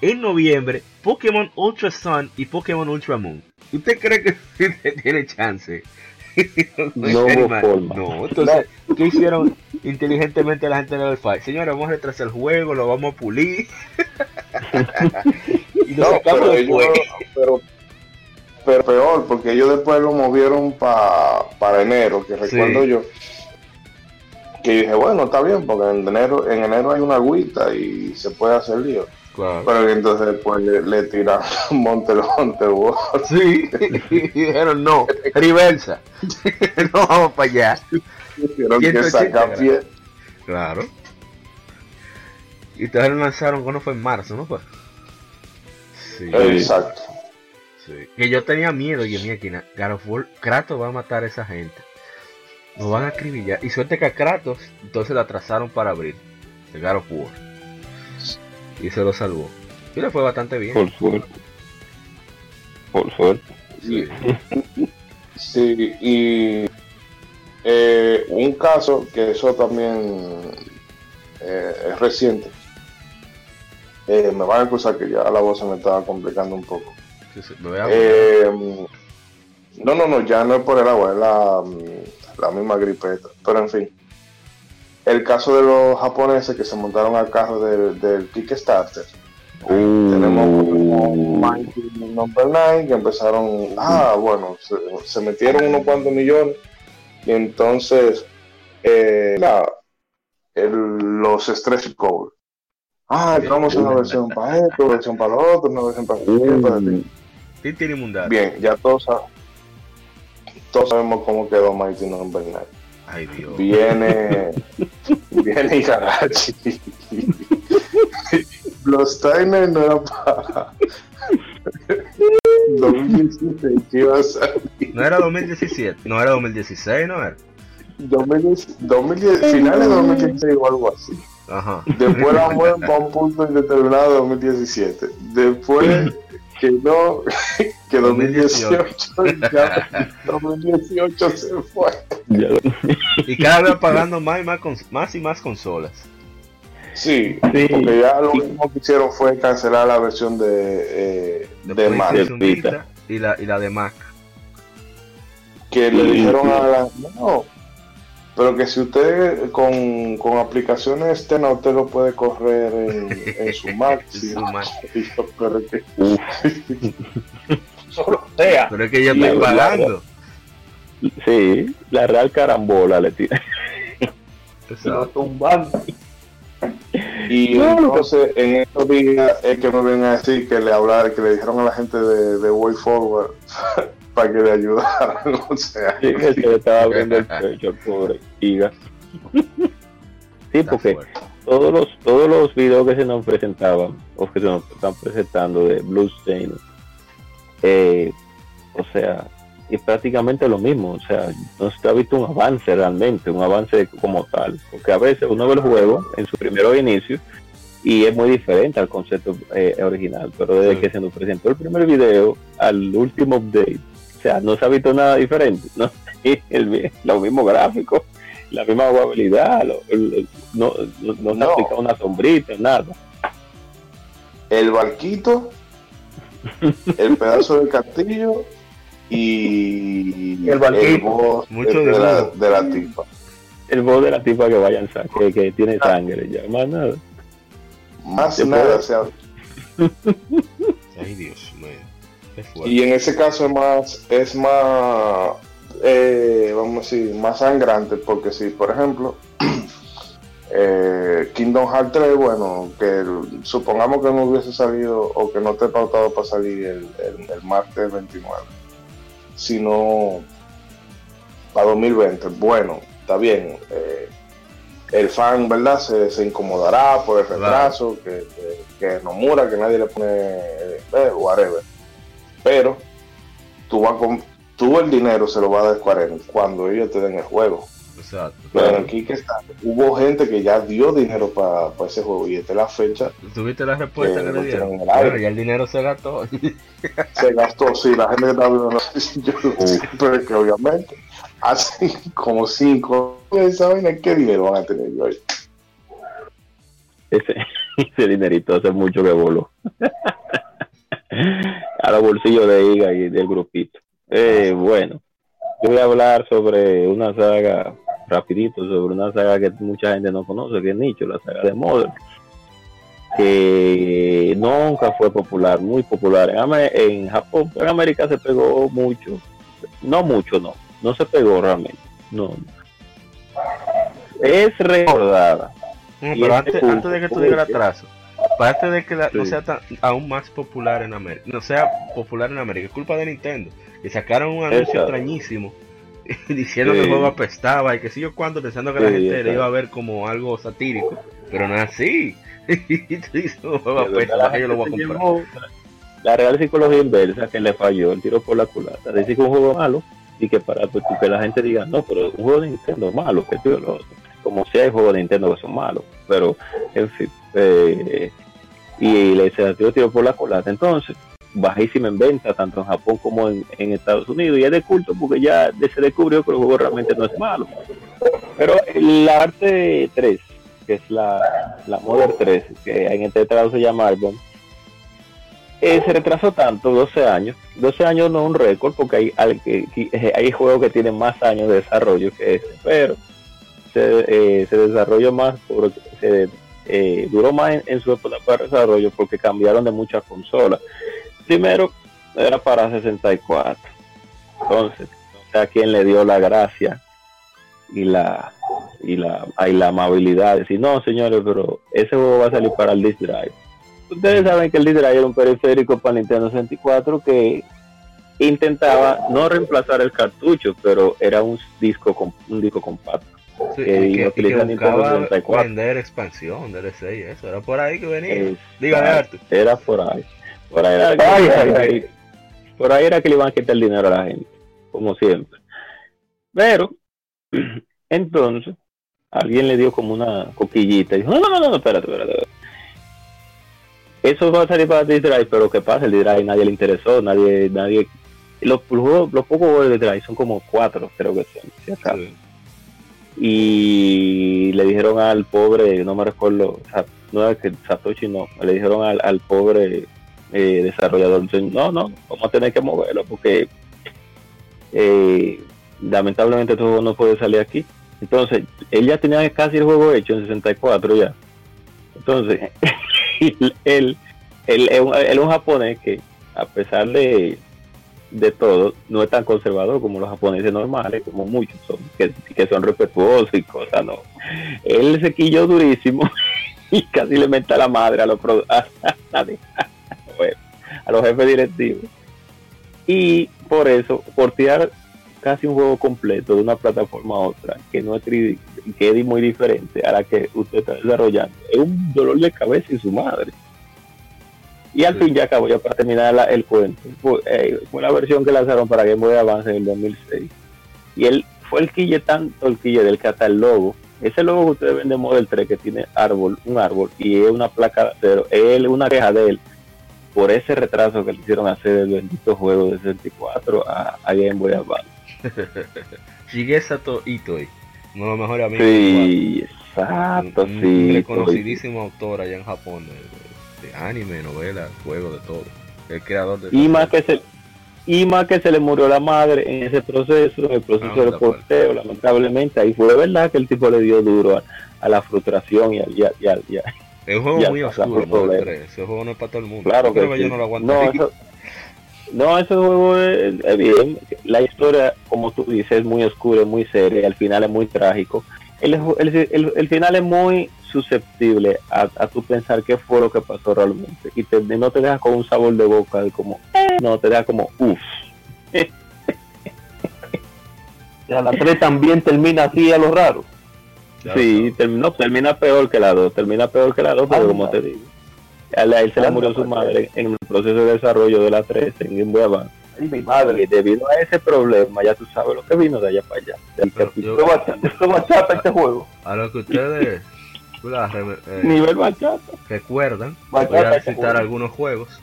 A: en noviembre Pokémon Ultra Sun y Pokémon Ultra Moon. ¿Usted cree que tiene chance?
B: no,
A: no, entonces, ¿qué hicieron inteligentemente la gente de la Fight? Señores, vamos a retrasar el juego, lo vamos a pulir.
C: y lo sacamos después. pero, pero peor, porque ellos después lo movieron para enero, que recuerdo yo que dije, bueno, está bien, porque en enero, en enero hay una agüita y se puede hacer lío. Claro. Pero entonces después le, le tiraron Monte Monte
A: Sí, y dijeron no, reversa. no vamos para allá.
C: Tuvieron que sacar pie.
A: Claro. Y entonces lo lanzaron cuando fue en marzo, ¿no fue?
C: Sí. Exacto.
A: Sí. Que yo tenía miedo y en mi esquina, Kratos va a matar a esa gente. Nos van a acribillar. Y suerte que a Kratos entonces la atrasaron para abrir. El God of War. Y se lo salvó. Y le fue bastante bien.
B: Por suerte. Por suerte.
C: Sí. sí, y eh, un caso que eso también eh, es reciente. Eh, me van a acusar que ya la voz se me estaba complicando un poco. no, no, no, ya no es por el agua, es la, la misma gripeta. Pero en fin, el caso de los japoneses que se montaron al carro del, del Kickstarter. Uh. Tenemos Mighty Number 9 que empezaron, ah, bueno, se, metieron unos cuantos millones y entonces eh, los stretch goals. Ah, vamos a una versión para esto, versión para lo otro, una versión para,
A: para
C: Bien, ya todos, todos sabemos cómo quedó Mighty Number 9.
A: Ay, Dios.
C: Viene, viene Igarachi. Los timers no eran para 2016 que iba a salir.
A: No era 2017, no era 2016, no era.
C: 2010, 2010, finales de 2016 o algo así. Ajá. Después la mueven para un punto indeterminado de 2017. Después que no, que 2018, 2018 se fue.
A: Y cada vez pagando más y más, más y más consolas.
C: Sí, porque ya lo último que hicieron fue cancelar la versión de, eh, de, Mac.
A: y la, y la de Mac.
C: Que le dijeron a la... No, pero que si usted con, con aplicaciones externas usted lo puede correr en, su Mac. sí,
A: pero que... sea. Pero es que yo estoy pagando.
B: Sí, la real carambola le tiene. tumbando.
C: Y entonces en estos días es que me ven a decir que le hablaron, que le dijeron a la gente de, de Way Forward para que le ayudaran. o sea,
B: sí, que le estaba abriendo el pecho pobre Iga. sí, porque todos los, todos los videos que se nos presentaban, o que se nos están presentando de Bluestain, eh, o sea, es prácticamente lo mismo, o sea, no se ha visto un avance realmente, un avance como tal, porque a veces uno ve el juego en su primer inicio y es muy diferente al concepto eh, original, pero desde que se nos presentó el primer video al último update, o sea, no se ha visto nada diferente, ¿no? El, lo mismo gráfico, la misma jugabilidad, no, no, se ha aplicado una sombrita, nada.
C: El barquito, el pedazo del castillo y
D: el,
C: voz de, la, de, la, tipa.
B: El voz de la tipa que vayan que, que tiene ah. sangre, ya más nada.
C: Más nada, o sea.
A: Ay Dios
C: mío. Y en ese caso es más, es más, eh, vamos a decir, más sangrante, porque si, por ejemplo, eh, Kingdom Hearts 3, bueno, que supongamos que no hubiese salido o que no esté pautado para salir el, el, el martes 29 sino para 2020. Bueno, está bien. Eh, el fan, ¿verdad? Se, se, incomodará por el retraso, que, que, no mura, que nadie le pone eh, whatever. Pero tú, vas con, tú el dinero se lo va a dar 40 cuando ellos te den el juego. Exacto. Pero aquí que está, hubo gente que ya dio dinero para ese juego y esta es la fecha.
A: ¿Tuviste la respuesta que, le dieron? Bueno, ya el dinero se gastó.
C: se gastó, sí, la gente que está viendo, pero que obviamente hace como cinco esa vaina, ¿qué dinero van a tener yo ahí?
B: Ese, ese dinerito hace mucho que voló. a los bolsillos de Iga y del grupito. Eh, bueno, yo voy a hablar sobre una saga rapidito sobre una saga que mucha gente no conoce, que es Nicho, la saga de Modern, que nunca fue popular, muy popular. En, Japón, en América se pegó mucho, no mucho, no, no se pegó realmente, no. Es recordada.
A: pero antes, de que tú digas el atraso, aparte de que no sea aún más popular en América, no sea popular en América, es culpa de Nintendo, que sacaron un anuncio extrañísimo diciendo que el juego apestaba y que si yo cuando pensando que la gente le iba a ver como algo satírico, pero no es así.
B: La real psicología inversa que le falló el tiro por la culata. Decir que un juego malo y que para pues, que la gente diga, no, pero un juego de Nintendo es malo, que tío lo Como si hay juegos de Nintendo que son malos, pero en fin. Eh, y le dice, tiro, tiro por la culata. Entonces, bajísima en venta, tanto en Japón como en, Estados Unidos, y es de culto porque ya se descubrió que el juego realmente no es malo. Pero la arte 3, que es la, la Modern 3, que en este trabajo se llama Arbon, eh, se retrasó tanto, 12 años. 12 años no es un récord porque hay, hay, juegos que tienen más años de desarrollo que ese, pero se, eh, se desarrolló más, porque se eh, duró más en, en, su época para desarrollo porque cambiaron de muchas consolas primero era para 64. Entonces, o sea, quien le dio la gracia y la y la, y la amabilidad. Decir, no, señores, pero ese juego va a salir para el disc drive. Ustedes saben que el disc drive era un periférico para Nintendo 64 que intentaba no reemplazar el cartucho, pero era un disco un disco compacto.
A: Sí, que, que, vender expansión, DLC y eso, era por ahí que venía. Dígame,
B: Era por ahí. Por ahí, era que, por ahí era que le iban a quitar el dinero a la gente, como siempre. Pero, entonces, alguien le dio como una coquillita y dijo, no, no, no, no, espérate, espérate. Eso va a salir para D-Drive, pero ¿qué pasa? El D-Drive nadie le interesó, nadie, nadie... Los, los, pocos juegos de D-Drive son como cuatro, creo que son, si acaso. y le dijeron al pobre, no me recuerdo, no es que Satoshi no, le dijeron al, al pobre eh, desarrollador, no, no, vamos a tener que moverlo porque eh, lamentablemente todo no puede salir aquí. Entonces, él ya tenía casi el juego hecho en 64 ya. Entonces, él, él, es un japonés que, a pesar de, de todo, no es tan conservador como los japoneses normales, como muchos son, que, son respetuosos y cosas, no. Él se quilló durísimo y casi le meta la madre a los, a los jefes directivos. Y por eso, por tirar casi un juego completo de una plataforma a otra, que no es que es muy diferente a la que usted está desarrollando, es un dolor de cabeza y su madre. Y al fin ya acabó, ya para terminar el cuento, eh, fue, la versión que lanzaron para Game Boy Advance en el 2006. Y él fue el quille tanto el quille del que hasta el logo, ese logo que ustedes ven de Model 3 que tiene árbol, un árbol y es una placa de acero, él, una queja de él por ese retraso que le hicieron hacer el bendito juego de 64 a, Game Boy Advance.
A: Shigesato Itoi, uno de los mejores amigos.
B: Sí, exacto, un, sí.
A: reconocidísimo autor allá en Japón de, anime, novela, juego, de todo. El creador de.
B: Y más que se y más que se le murió la madre en ese proceso, en el proceso ah, del porteo, lamentablemente, ahí fue verdad que el tipo le dio duro a, la frustración y al, y,
A: es un juego muy oscuro, Ese juego no es para todo el mundo.
B: Claro que
A: yo
B: no lo aguanto. No, ese juego es, bien. La historia, como tú dices, es muy oscura, es muy seria. El final es muy trágico. El, el, el, final es muy susceptible a, a tu pensar qué fue lo que pasó realmente. Y te, no te deja con un sabor de boca, de como, no, te deja como, uff.
D: la 3 también termina así a lo raro
B: sí, terminó, termina peor que la 2, termina peor que la 2, pero como te digo, a él se le murió su madre en el proceso de desarrollo de la 3 en Game Boy Advance. mi madre, y debido a ese problema, ya tú sabes lo que vino de allá para allá.
D: Esto bachata este juego.
A: A lo que ustedes eh,
B: nivel bachata
A: recuerdan, voy a citar algunos juegos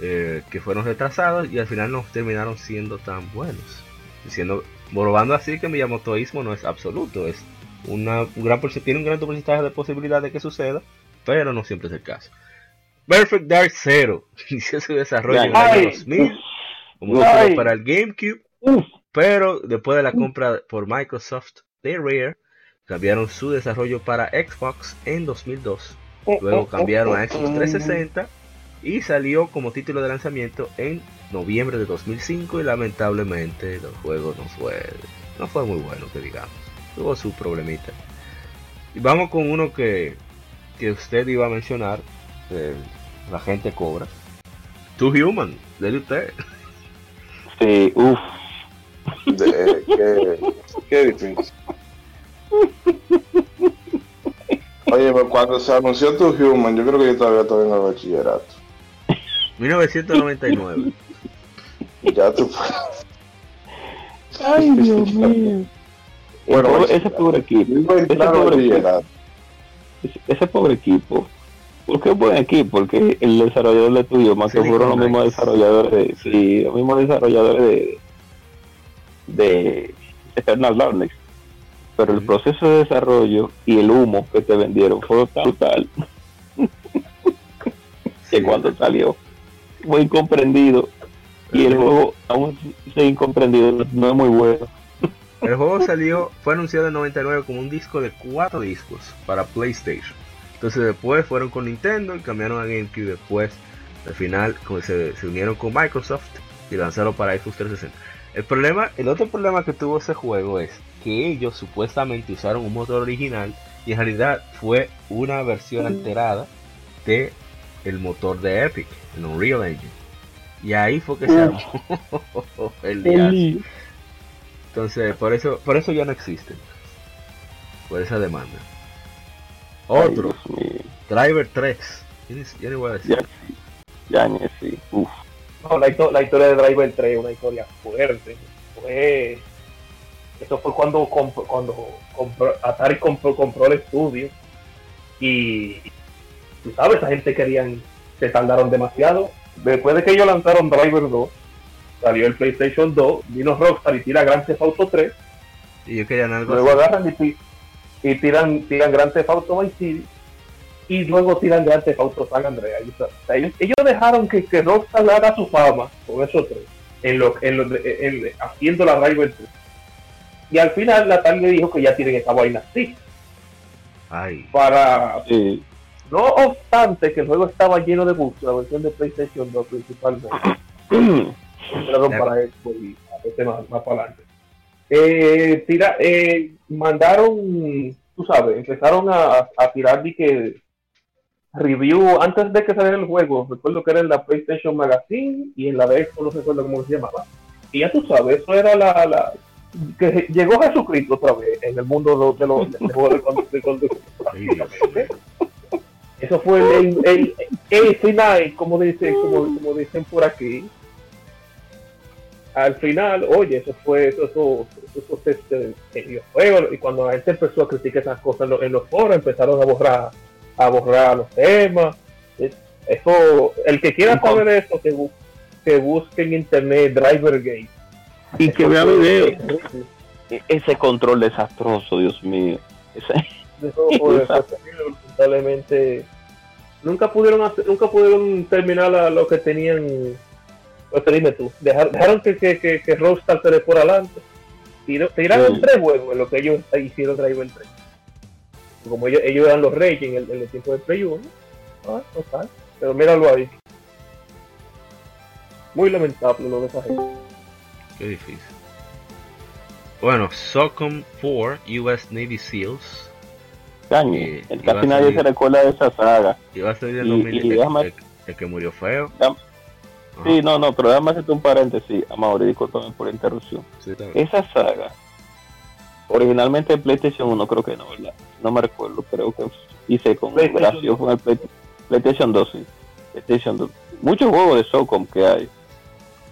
A: eh, que fueron retrasados y al final no terminaron siendo tan buenos. Diciendo, probando así que mi yamotoísmo no es absoluto, es una, un gran tiene un gran porcentaje de posibilidad de que suceda, pero no siempre es el caso. Perfect Dark Zero inició su desarrollo en el año 2000 como para el GameCube, pero después de la compra por Microsoft de Rare, cambiaron su desarrollo para Xbox en 2002. Luego cambiaron a Xbox 360 y salió como título de lanzamiento en noviembre de 2005 y lamentablemente el juego no fue, no fue muy bueno que digamos tuvo su problemita. Y vamos con uno que, que usted iba a mencionar, la gente cobra. Too Human, de usted.
B: Sí, uff.
C: qué, qué difícil. Oye, pero cuando se anunció Tu Human, yo creo que yo todavía estaba en el bachillerato.
A: 1999.
C: ya tú.
B: Ay, Dios mío. Bueno, ese pobre equipo, ese pobre equipo, ese pobre equipo, ¿por qué buen equipo? Porque el desarrollador de tuyo, más que fueron los mismos desarrolladores de, sí, los mismos desarrolladores de, de Eternal Darkness. Pero el proceso de desarrollo y el humo que te vendieron fue total. que cuando salió fue incomprendido y el juego aún se incomprendido no es muy bueno.
A: El juego salió, fue anunciado en 99 como un disco de cuatro discos para PlayStation. Entonces después fueron con Nintendo y cambiaron a GameCube. Después, al final, se, se unieron con Microsoft y lanzaron para Xbox 360. El problema, el otro problema que tuvo ese juego es que ellos supuestamente usaron un motor original y en realidad fue una versión alterada de el motor de Epic, en Unreal Engine. Y ahí fue que se armó el día. Entonces, por eso, por eso ya no existen. Por esa demanda. Otro, Driver 3. Ya ni voy a decir.
B: Ya, ni sí. Uf.
D: No, la, la, historia de Driver 3 es una historia fuerte. Fue, eso fue cuando, cuando compró, Atari compró, compró el estudio y tú sabes, esa gente querían, se tardaron demasiado. Después de que ellos lanzaron Driver 2, salió el PlayStation 2, vino Rockstar y tira Grand Theft Auto 3.
A: Y yo quería algo
D: Luego agarran y, y tiran, tiran Grand Theft Auto Vice City y luego tiran Grand Theft Auto San Andreas. ellos, dejaron que, que Rockstar haga su fama con esos tres, en lo, en lo, en, haciendo la Rival 3. Y al final la tarde dijo que ya tienen esta vaina así.
A: Ay.
D: Para... No obstante que el juego estaba lleno de bugs, la versión de PlayStation 2 principalmente. para esto y a más, más para adelante. Eh, tira, eh, mandaron, tú sabes, empezaron a, a tirar de que review antes de que saliera el juego. Recuerdo que era en la PlayStation Magazine y en la de Xbox, no recuerdo cómo se llamaba. Y ya tú sabes, eso era la, la que llegó Jesucristo otra vez en el mundo de los de, de, Eso fue el, el, el, final, como, dice, como, como dicen por aquí, al final, oye, eso fue, eso, eso, eso, este, y cuando la gente empezó a criticar esas cosas en los, foros, empezaron a borrar, a borrar los temas. Eso, el que quiera saber eso, que, que busque en internet Driver Gate.
B: Y que vea video. E-, ese control desastroso, Dios mío. Ese...
D: Eso lamentablemente nunca pudieron hacer, nunca pudieron terminar lo que tenían pues dime tú, dejaron, que, que, que, que Rockstar se le por adelante. Tiraron tres juegos en lo que ellos hicieron Driver 3. Como ellos, ellos eran los reyes en el, en el tiempo de Play 1. Ah, no Pero míralo ahí. Muy lamentable lo de esa gente.
A: Qué difícil. Bueno, SOCOM 4 US Navy SEALs.
B: Caño, eh, casi nadie se recuerda de esa saga.
A: Iba a salir el 2010, el, que murió feo.
B: Sí, no, no, pero déjame hacerte un paréntesis, Amaury, disculpame por la interrupción. Esa saga, originalmente en PlayStation 1 creo que no, ¿verdad? No me recuerdo, creo que hice con PlayStation, con el PlayStation 2, sí. PlayStation 2. Muchos juegos de SOCOM que hay.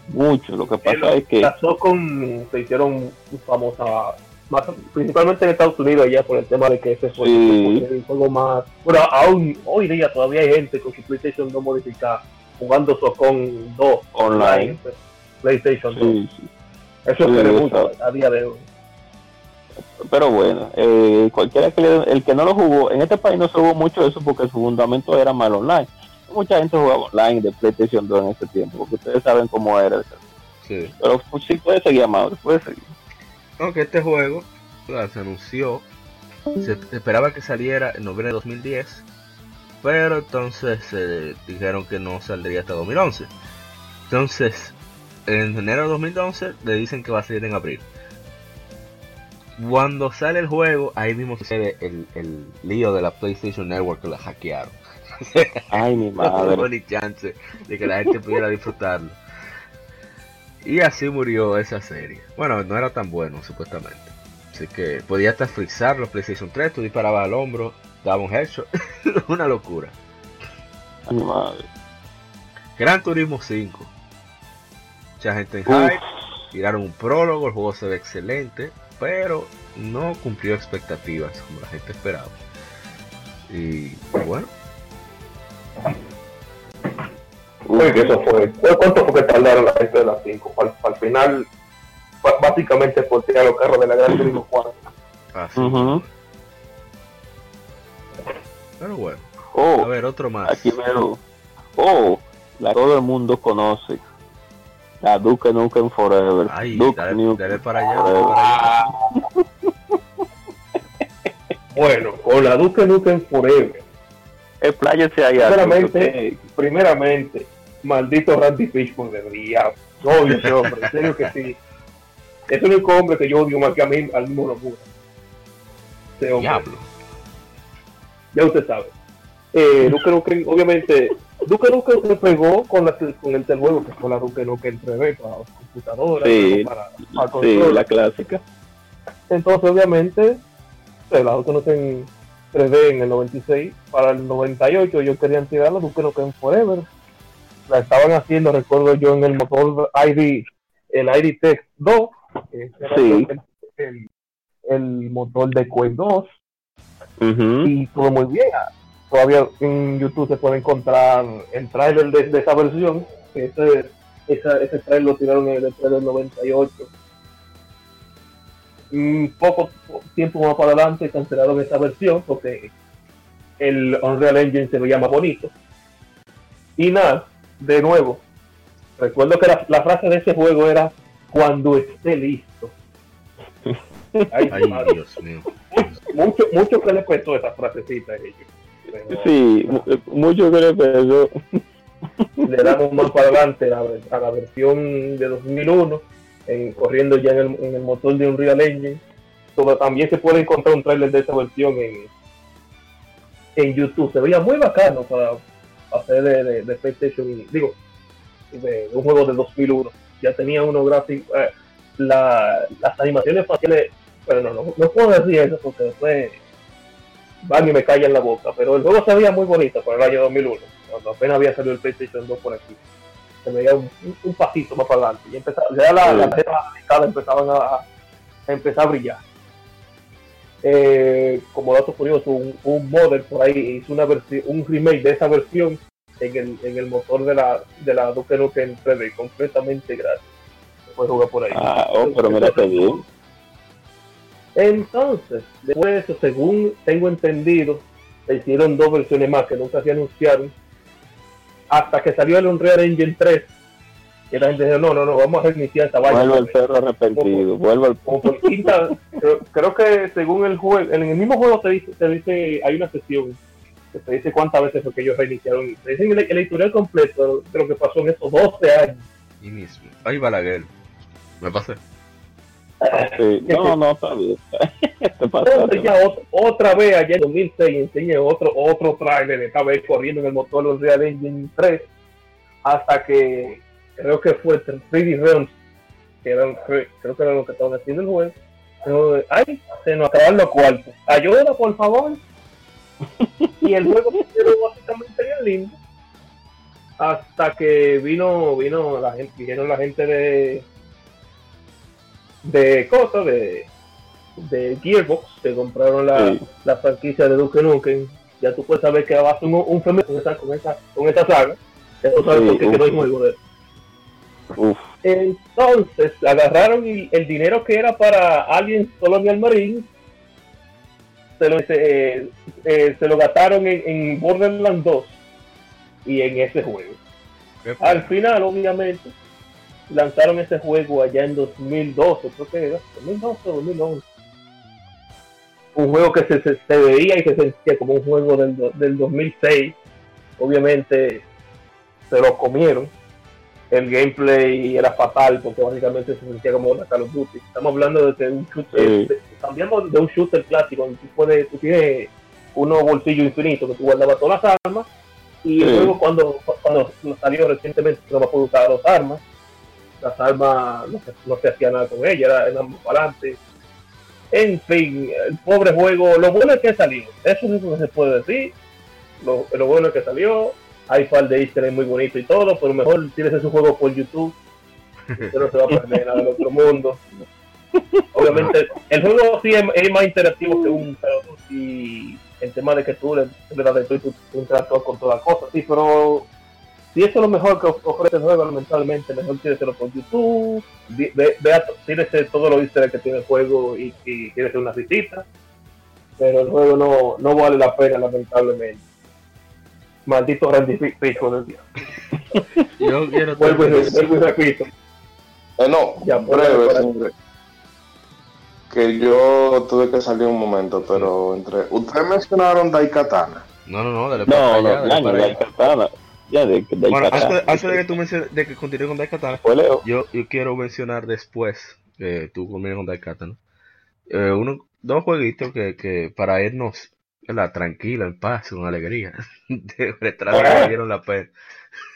B: Muchos. Lo que pasa es que...
D: Las SOCOM se hicieron famosas más, principalmente en Estados Unidos allá por el tema de que ese fue el juego más... Pero aún hoy día todavía hay gente con su PlayStation 2 modificada jugando Socon 2 online, PlayStation 2. Eso es mucho a día de hoy.
B: Pero bueno, eh, cualquiera que el que no lo jugó, en este país no se jugó mucho eso porque su fundamento era mal online. Mucha gente jugaba online de PlayStation 2 en ese tiempo, porque ustedes saben cómo era. Sí. Pero pues, sí puede seguir, Amado, puede seguir.
A: Aunque este juego se anunció, se esperaba que saliera en noviembre de 2010 pero entonces se dijeron que no saldría hasta 2011. Entonces, en enero de 2011 le dicen que va a salir en abril. Cuando sale el juego, ahí mismo sucede el, el lío de la PlayStation Network que la hackearon.
B: Ay, mi madre.
A: no ni chance de que la gente pudiera disfrutarlo. Y así murió esa serie. Bueno, no era tan bueno, supuestamente. Así que podía hasta frizar los PlayStation 3, tú disparabas al hombro daba un headshot. Una locura.
B: madre.
A: Gran Turismo 5. Mucha gente en hype. Tiraron un prólogo, el juego se ve excelente, pero no cumplió expectativas como la gente esperaba. Y bueno.
D: Uy, que eso fue. ¿Cuánto fue que tardaron la gente de las 5? Al, final, básicamente por tirar los carros de la Gran Turismo 4.
A: Así. Pero bueno. Oh, a ver, otro más.
B: Aquí veo. Oh, la todo el mundo conoce. La Duke Nukem Forever.
A: Ay, Duke dale, Nukem para allá, dale para allá.
D: bueno, con la Duke Nukem Forever.
B: Expláyese allá.
D: Primeramente, primeramente, maldito Randy Fish por el diablo. Odio ese hombre, en serio que sí. Es el único hombre que yo odio más que a mí, al mismo locura.
A: Diablo
D: ya usted sabe. Eh, Duke Nukem, obviamente, Duke Nukem se pegó con, la, con el juego que fue la Duke Nukem 3D para las computadoras,
B: sí, para, para sí, la clásica.
D: Entonces, obviamente, la Duke Nukem 3D en el 96, para el 98 ellos querían tirar la Duke Nukem Forever. La estaban haciendo, recuerdo yo, en el motor ID, el ID Tech 2, que era sí. el, el, motor de Quake 2 y todo muy bien. Todavía en YouTube se puede encontrar el trailer de, esa versión. Ese, ese trailer lo tiraron en el trailer 98. un poco tiempo más para adelante cancelaron esa versión porque el Unreal Engine se veía más bonito. Y nada, de nuevo, recuerdo que la, frase de ese juego era cuando esté listo. Ay, Dios mío. Mucho, mucho que le puesto esa frasecita a ellos.
F: sí, mucho que le pesó.
D: Le damos más para adelante a, la versión de 2001, en, corriendo ya en el, en el motor de Unreal Engine. Todo, también se puede encontrar un trailer de esa versión en, en YouTube. Se veía muy bacano para hacer de, de, PlayStation, digo, de, un juego de 2001. Ya tenía unos gráficos, eh, la, las animaciones faciales, pero no, no, no, puedo decir eso porque después van y me callan la boca, pero el juego se veía muy bonito para el año 2001, cuando apenas había salido el PlayStation 2 por aquí. Se veía un, un, pasito más para adelante y empezaba, ya la, las empezaban a, a empezar a brillar eh, como dato curioso, un, un model por ahí hizo una versión, un remake de esa versión en el, en el motor de la, de la Duke Nukem 3D, completamente gratis. Puedes jugar por ahí.
F: Ah, oh, pero mira bien.
D: Entonces, después de eso, según tengo entendido, se hicieron dos versiones más que nunca se anunciaron. Hasta que salió el Unreal Engine 3, y la gente dijo, no, no, no, vamos a reiniciar esta
F: vaina. Vuelve el perro arrepentido, vuelve al
D: creo, que según el juego, en el mismo juego te dice, te dice, hay una sesión que te dice cuántas veces fue que ellos reiniciaron. Te dicen el, el editorial completo de lo que pasó en esos 12 años.
A: Y mismo. Ahí va la guerra. Me pasé.
F: Sí. No, no, está bien.
D: Entonces ya otra, vez allá en 2006 enseñé otro otro trailer, esta vez corriendo en el motor de Unreal Engine 3 hasta que creo que fue 3D Realms, que eran, creo que era lo que estaban haciendo el juego. Pero, ay, se nos acabaron los cuartos. Ayuda, por favor. y el juego quedó básicamente bien lindo. Hasta que vino, vino la gente, dijeron la gente de de cosas, de, de Gearbox, que compraron la, la franquicia de Duke Nukem. Ya tú puedes saber que va a ser un, un con esa, con esa, con esa saga. Ya tú sabes por qué quedó entonces agarraron el, dinero que era para Alien Colonial Marine, se lo, eh, eh, se lo gastaron en, Borderlands 2 y en ese juego. Al final, obviamente, lanzaron ese juego allá en 2012, creo que era, 2012 o 2011. Un juego que se, se, veía y se sentía como un juego del, del 2006. Obviamente se lo comieron el gameplay era fatal porque básicamente se sentía como la Call of Duty. Estamos hablando de un shooter, de, un shooter clásico donde tú, puedes, tú tienes unos bolsillos infinitos que tú guardabas todas las armas y luego cuando, cuando salió recientemente no puedo usar dos armas, las armas no se, no se hacía nada con ellas, eran para adelante. En fin, el pobre juego, lo bueno es que salió, eso es lo que se puede decir, lo, lo bueno es que salió, hay par de easter muy bonito y todo, pero mejor tienes ese juego por YouTube. que no se va a perder nada del otro mundo. Obviamente, el juego sí es, más interactivo que un sí, en tema de que tú le, das de tú, tú interactúas con todas las cosas, sí, pero si eso es lo mejor que ofrece el juego, lamentablemente, mejor tíreselo por YouTube, ve, ve, todo lo easter que tiene el juego y, y tienes una visita, pero el juego no, no vale la pena, lamentablemente. Maldito Randy Fico del día.
A: Yo quiero
D: vuelvo, y, repito.
C: Eh, no, ya, breve, Que yo tuve que salir un momento, pero entre. Ustedes mencionaron Daikatana.
A: No, no, no, dale
F: para no, allá, no, dale Daikatana. Ya, de,
A: de bueno, antes, antes, de que tú menciones, de que continúe con Daikatana, yo, yo quiero mencionar después, que tú comienzas con Daikatana, eh, uno, dos jueguitos que, que para irnos la tranquila, en paz, con alegría. De retraso dieron la pena.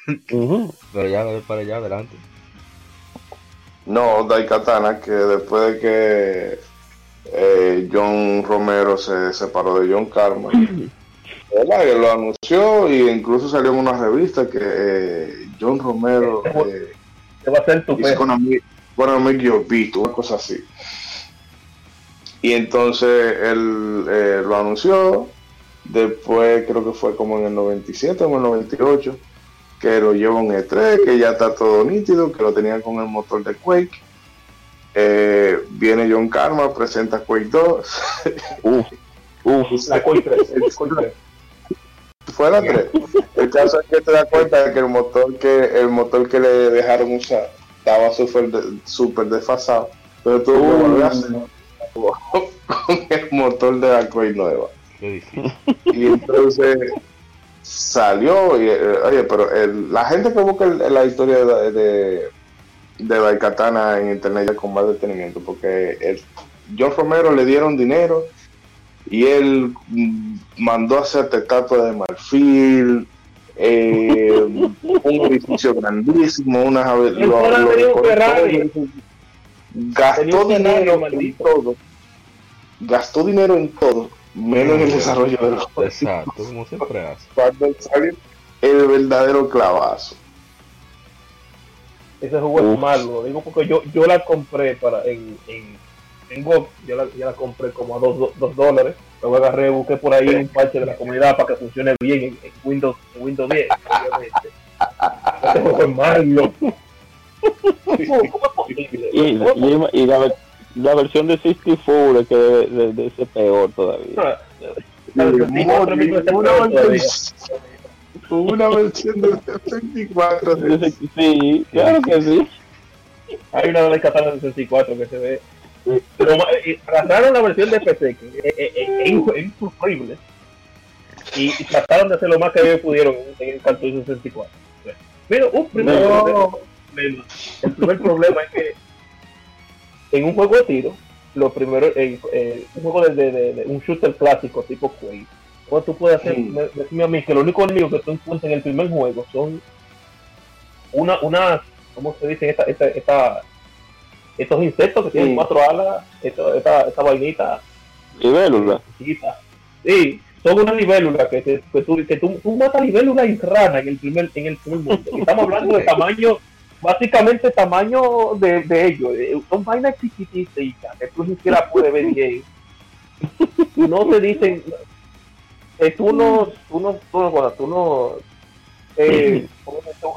A: Pero ya, para allá, adelante.
C: No, Daikatana, que después de que eh, John Romero se separó de John Carman, él lo anunció y incluso salió en una revista que eh, John Romero
D: eh, va a hacer tu
C: con bueno, me una cosa así. Y entonces él eh, lo anunció. Después creo que fue como en el 97 o en el 98 que lo lleva un E3, que ya está todo nítido, que lo tenían con el motor de Quake. Eh, viene John Karma, presenta Quake 2.
D: Uf, uf, la Quake 3.
C: Fue la 3. El caso es que te das cuenta de que el motor que el motor que le dejaron usar estaba súper super desfasado. Pero tuvo que volver a hacer con el motor de la Quake nueva. Y entonces salió, y, eh, oye, pero el, la gente que busca la historia de, de, de Daikatana en internet con más detenimiento, porque el, John Romero le dieron dinero y él mandó a hacer estatua de marfil, eh, un edificio grandísimo, unas gastó dinero en todo, gastó dinero en todo, menos en el desarrollo de los
A: juegos. Exacto, como siempre hace.
C: Cuando sale el verdadero clavazo.
D: Ese juego es malo, digo porque yo, yo la compré para en, en, en Go, yo la, ya la compré como a 2 dólares. Luego agarré, busqué por ahí un parche de la comunidad para que funcione bien en, Windows, en Windows 10. Obviamente. Ese juego es malo.
B: y, y, y la, la, versión de 64 es que debe, de, ser peor todavía. Ah,
C: una, versión de 64.
B: Sí, claro que sí.
D: Hay una de Katana de 64 que se ve. Pero eh, la versión de PC, que es, insufrible. Y, trataron de hacer lo más que ellos pudieron en el cartucho 64. Pero un primer problema, el primer problema es que en un juego de tiro, lo primero, eh, un juego de, de, un shooter clásico tipo Quake, cuando tú puedes hacer, decime a mí que lo único enemigo que tú encuentras en el primer juego son una, una ¿cómo se dice? Esta, esta, esta estos insectos que tienen cuatro alas, esta, esta, esta vainita.
B: Libélula.
D: Sí, son una libélula que, que, tú, que tú, tú matas libélula y rana en el primer, en el primer mundo. estamos hablando de tamaño, básicamente tamaño de, de ellos. Eh, son vainas chiquititas que tú ni siquiera puedes ver bien. No te dicen, eh, no, tú no, tú no eh,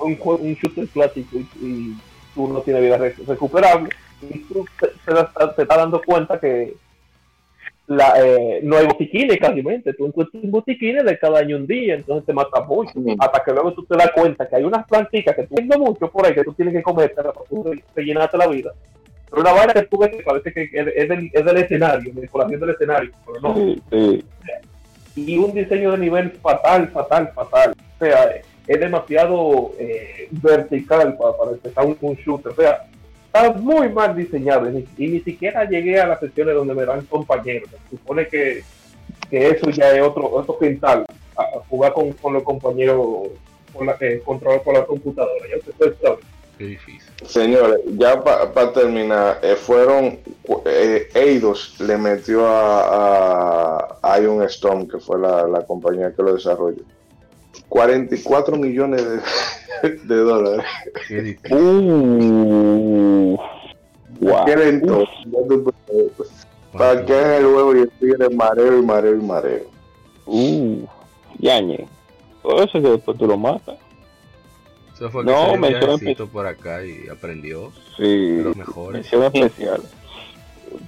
D: un, un shooter clásico y, y, tú no tienes vida recuperable y tú te, te, estás dando cuenta que la, eh, no hay botiquines casi tú encuentras un botiquines de cada año un día, entonces te mata mucho, hasta que luego tú te das cuenta que hay unas plantitas que tú tienes mucho por ahí que tú tienes que comer para rellenarte la vida. Pero una vaina que tú ves que parece que es del, es del escenario, decoración del escenario, pero no. Sí, Y un diseño de nivel fatal, fatal, fatal. O sea, es demasiado eh, vertical para, para empezar un, un shooter. O sea, está muy mal diseñado y, ni siquiera llegué a las sesiones donde me dan compañeros. Se supone que, que eso ya es otro, otro quintal, a, jugar con, con los compañeros con la, que controlar por la computadora. Ya usted sabe.
A: Qué difícil.
C: Señores, ya para terminar, eh, fueron eh, Eidos le metió a, a Ion Storm, que fue la, la compañía que lo desarrolló 44 millones de, de dólares.
B: Uh, wow.
C: Para que es el huevo y el tigre mareo y mareo y mareo.
B: Uh, yañe. Todo eso que después tú lo matas.
A: Eso fue que no, me por acá y aprendió.
B: Sí,
A: los mejores.
B: Mención especial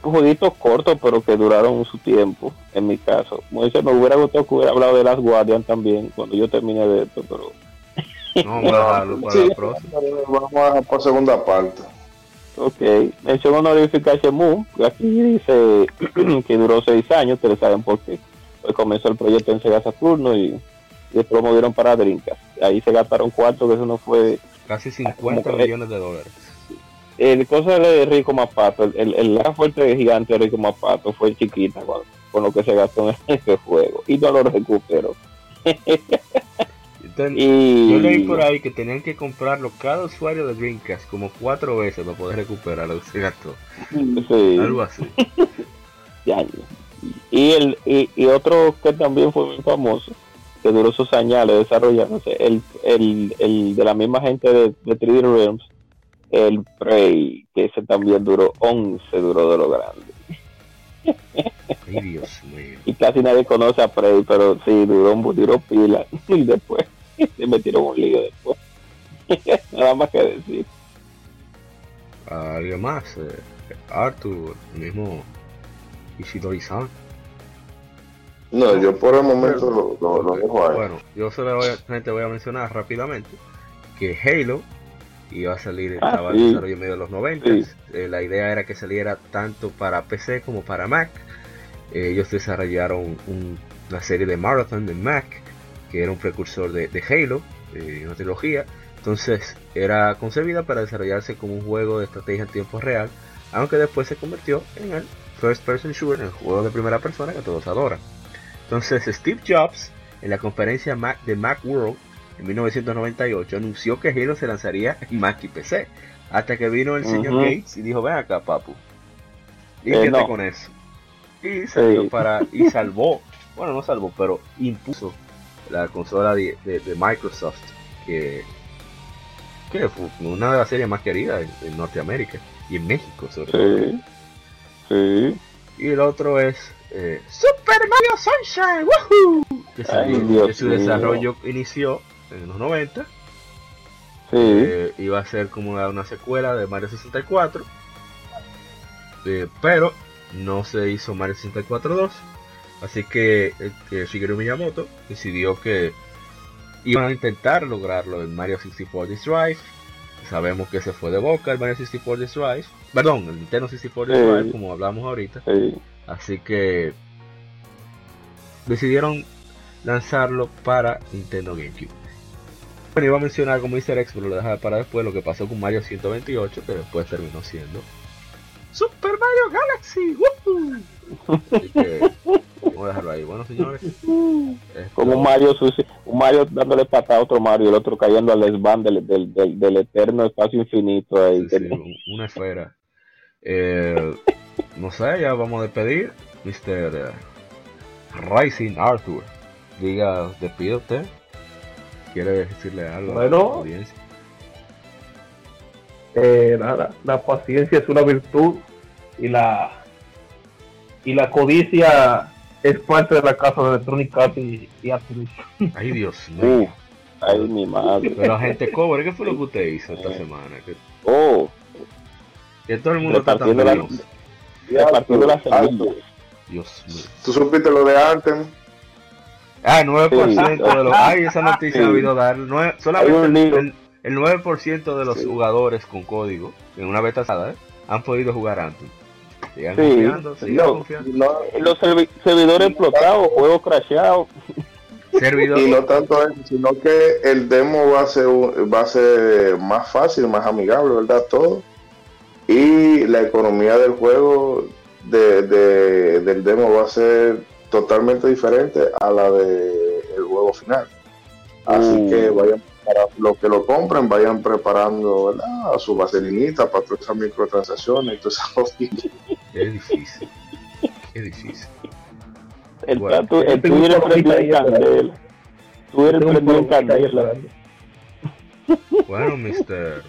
B: jueguitos cortos, pero que duraron su tiempo, en mi caso. me hubiera gustado que hubiera hablado de las Guardian también, cuando yo termine de esto, pero...
A: No, vamos a la próxima.
C: Vamos a por segunda parte.
B: Ok, mención honorífica a Shemu, aquí dice que duró seis años, ustedes saben por qué. Pues comenzó el proyecto en Sega Saturno y, después lo movieron para Drinkas. Ahí se gastaron cuatro, que eso no fue...
A: Casi 50 millones de dólares
B: el cosa de Rico Mapato, el, el, la fuerte de gigante de Rico Mapato fue chiquita con, lo que se gastó en ese juego y no lo recuperó.
A: y... Yo leí por ahí que tenían que comprarlo cada usuario de Dreamcast como cuatro veces para poder recuperar lo que se gastó. Algo así.
B: y, el, y, otro que también fue muy famoso, que duró sus años desarrollándose, el, el, el de la misma gente de, de 3D Realms, el Prey, que ese también duró 11, duró de lo grande. Y casi nadie conoce a Prey, pero sí, duró un duró pila. Y después se metieron un lío después. Nada más que decir.
A: alguien más, eh, Arthur, el mismo Ishidori-san.
C: No, yo por el momento lo, lo, dejo ahí.
A: Bueno, yo solamente voy a mencionar rápidamente que Halo iba a salir, ah, estaba en desarrollo medio de los 90. Eh, la idea era que saliera tanto para PC como para Mac. Eh, ellos desarrollaron una serie de Marathon en Mac, que era un precursor de, Halo, eh, una trilogía. Entonces era concebida para desarrollarse como un juego de estrategia en tiempo real, aunque después se convirtió en el First Person Shooter, el juego de primera persona que todos adoran. Entonces Steve Jobs, en la conferencia Mac de Macworld en 1998, anunció que Halo se lanzaría en Mac y PC, hasta que vino el señor Gates y dijo, ven acá papu, límpiate eh, con eso. Y salió para, y salvó, bueno no salvó, pero impuso la consola de, Microsoft, que, que, fue una de las series más queridas en, Norteamérica y en México sobre todo.
F: Sí.
A: Y el otro es eh, Super Mario Sunshine, ¡Woohoo! Que, su desarrollo inició en los 90. Sí. Eh, iba a ser como una, secuela de Mario 64. Eh, pero no se hizo Mario 64 2. Así que Shigeru Miyamoto decidió que iban a intentar lograrlo en Mario 64 Drive. Sabemos que se fue de boca el Mario 64 Drive. Perdón, el Nintendo 64 Drive, como hablamos ahorita. Así que decidieron lanzarlo para Nintendo GameCube. Bueno, iba a mencionar como Easter X, pero lo dejaba para después lo que pasó con Mario 128, que después terminó siendo Super Mario Galaxy. Así que vamos a dejarlo ahí. Bueno, señores.
F: Como un Mario, un Mario dándole patada a otro Mario y el otro cayendo al desván del, del, eterno espacio infinito. Ahí.
A: una esfera. Eh, no sé, ya vamos a despedir. Mr. Eh, Rising Arthur. Diga, despide usted. ¿Quiere decirle algo
D: bueno, a la audiencia? Eh, nada, la paciencia es una virtud y la y la codicia es parte de la casa de Electronic Arts y, y
A: Ay, Dios mío.
F: ay, mi madre.
A: Pero gente cobre, ¿qué fue lo que usted hizo esta semana? Oh. Que todo el mundo está tan feliz.
F: Repartiendo las.
A: Dios mío.
C: ¿Tú supiste lo de Anthem?
A: Ah, 9% de los. Ay, esa noticia ha habido dar. solamente el, el, 9% de los jugadores con código en una beta ¿eh? han podido jugar Anthem. Sigan confiando, sigan confiando.
F: los servidores explotados, juegos crasheados.
C: Y no tanto eso, sino que el demo va a ser va a ser más fácil, más amigable, ¿verdad? Todo y la economía del juego de, del demo va a ser totalmente diferente a la del juego final. Así uh. que vayan para los que lo compren, vayan preparando a su vaselinita para todas esas microtransacciones y todas esas cosas.
A: Es difícil. Es difícil.
F: El bueno, tú, el eres prendido en candela. Tú eres prendido en candela.
A: Bueno, Mr.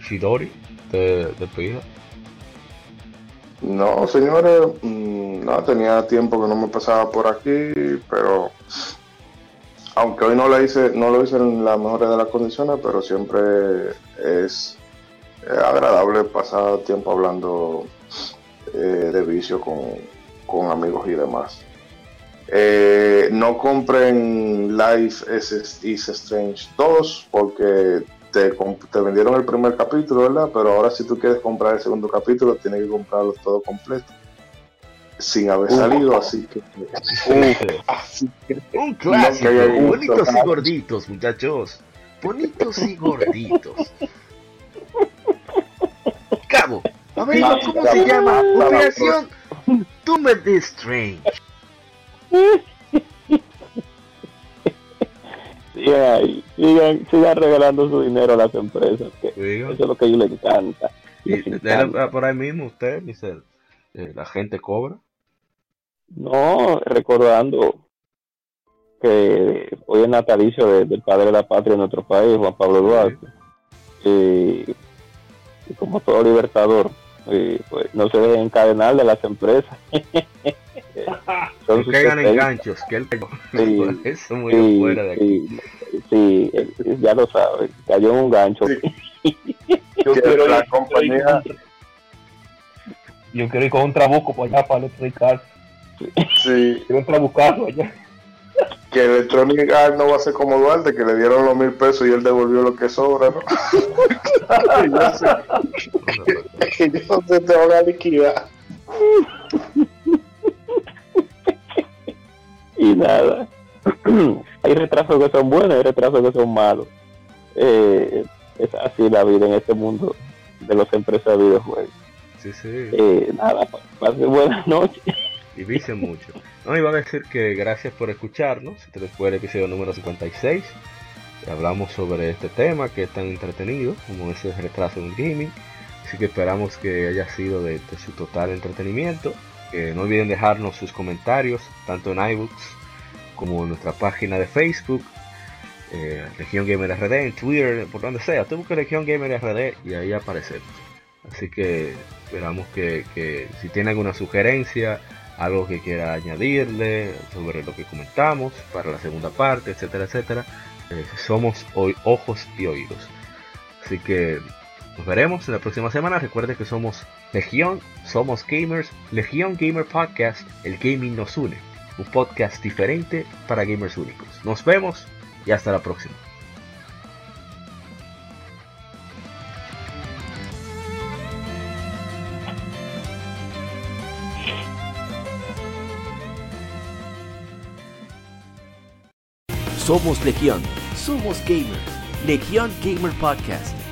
A: Shidori de, de
C: No, señores, mm, no tenía tiempo que no me pasaba por aquí, pero aunque hoy no lo hice, no lo hice en las mejores de las condiciones, pero siempre es agradable pasar tiempo hablando eh, de vicio con, amigos y demás. Eh, no compren Life is Strange 2 porque te, vendieron el primer capítulo, ¿verdad? Pero ahora si tú quieres comprar el segundo capítulo, tienes que comprarlo todo completo. Sin haber salido, así que...
A: Un clásico, bonitos y gorditos, muchachos. Bonitos y gorditos. Cabo, a ver, ¿cómo se llama? Operación Tumor Strange.
F: sigan, sigan, regalando su dinero a las empresas, que eso es lo que a ellos les encanta.
A: Y por ahí mismo usted, dice, eh, la gente cobra.
F: No, recordando que hoy es natalicio del padre de la patria de nuestro país, Juan Pablo Duarte. Y, como todo libertador, pues no se debe encadenar de las empresas.
A: Son caigan enganchos, que él sí, eso muy fuera de aquí.
F: Sí, ya lo sabes, cayó en un gancho.
D: yo quiero la ir, compañía. Yo quiero ir con un trabuco para allá, para Arts.
C: Sí.
D: Quiero un trabucazo allá.
C: Que Electronic Arts no va a ser como Duarte, que le dieron los mil pesos y él devolvió lo que sobra, ¿no? yo sé. yo sé te van a liquidar.
F: Y nada. hay retrasos que son buenos, hay retrasos que son malos. Eh, es así la vida en este mundo de los empresas de videojuegos.
A: Sí, sí.
F: Eh, nada, pase buenas noches.
A: Y dice mucho. No, iba a decir que gracias por escucharnos. Este fue el episodio número 56. Hablamos sobre este tema que es tan entretenido como ese retraso en gaming. Así que esperamos que haya sido de, de su total entretenimiento. No olviden dejarnos sus comentarios, tanto en iBooks como en nuestra página de Facebook, eh, Legión Gamer RD, en Twitter, por donde sea. Tú busca Legión Gamer RD y ahí aparecemos. Así que esperamos que, que si tiene alguna sugerencia, algo que quiera añadirle sobre lo que comentamos para la segunda parte, etcétera, etcétera. Eh, somos hoy ojos y oídos. Así que nos veremos en la próxima semana. Recuerde que somos Legión, somos gamers, Legión Gamer Podcast, el gaming nos une. Un podcast diferente para gamers únicos. Nos vemos y hasta la próxima.
E: Somos Legión, somos gamers. Legión Gamer Podcast,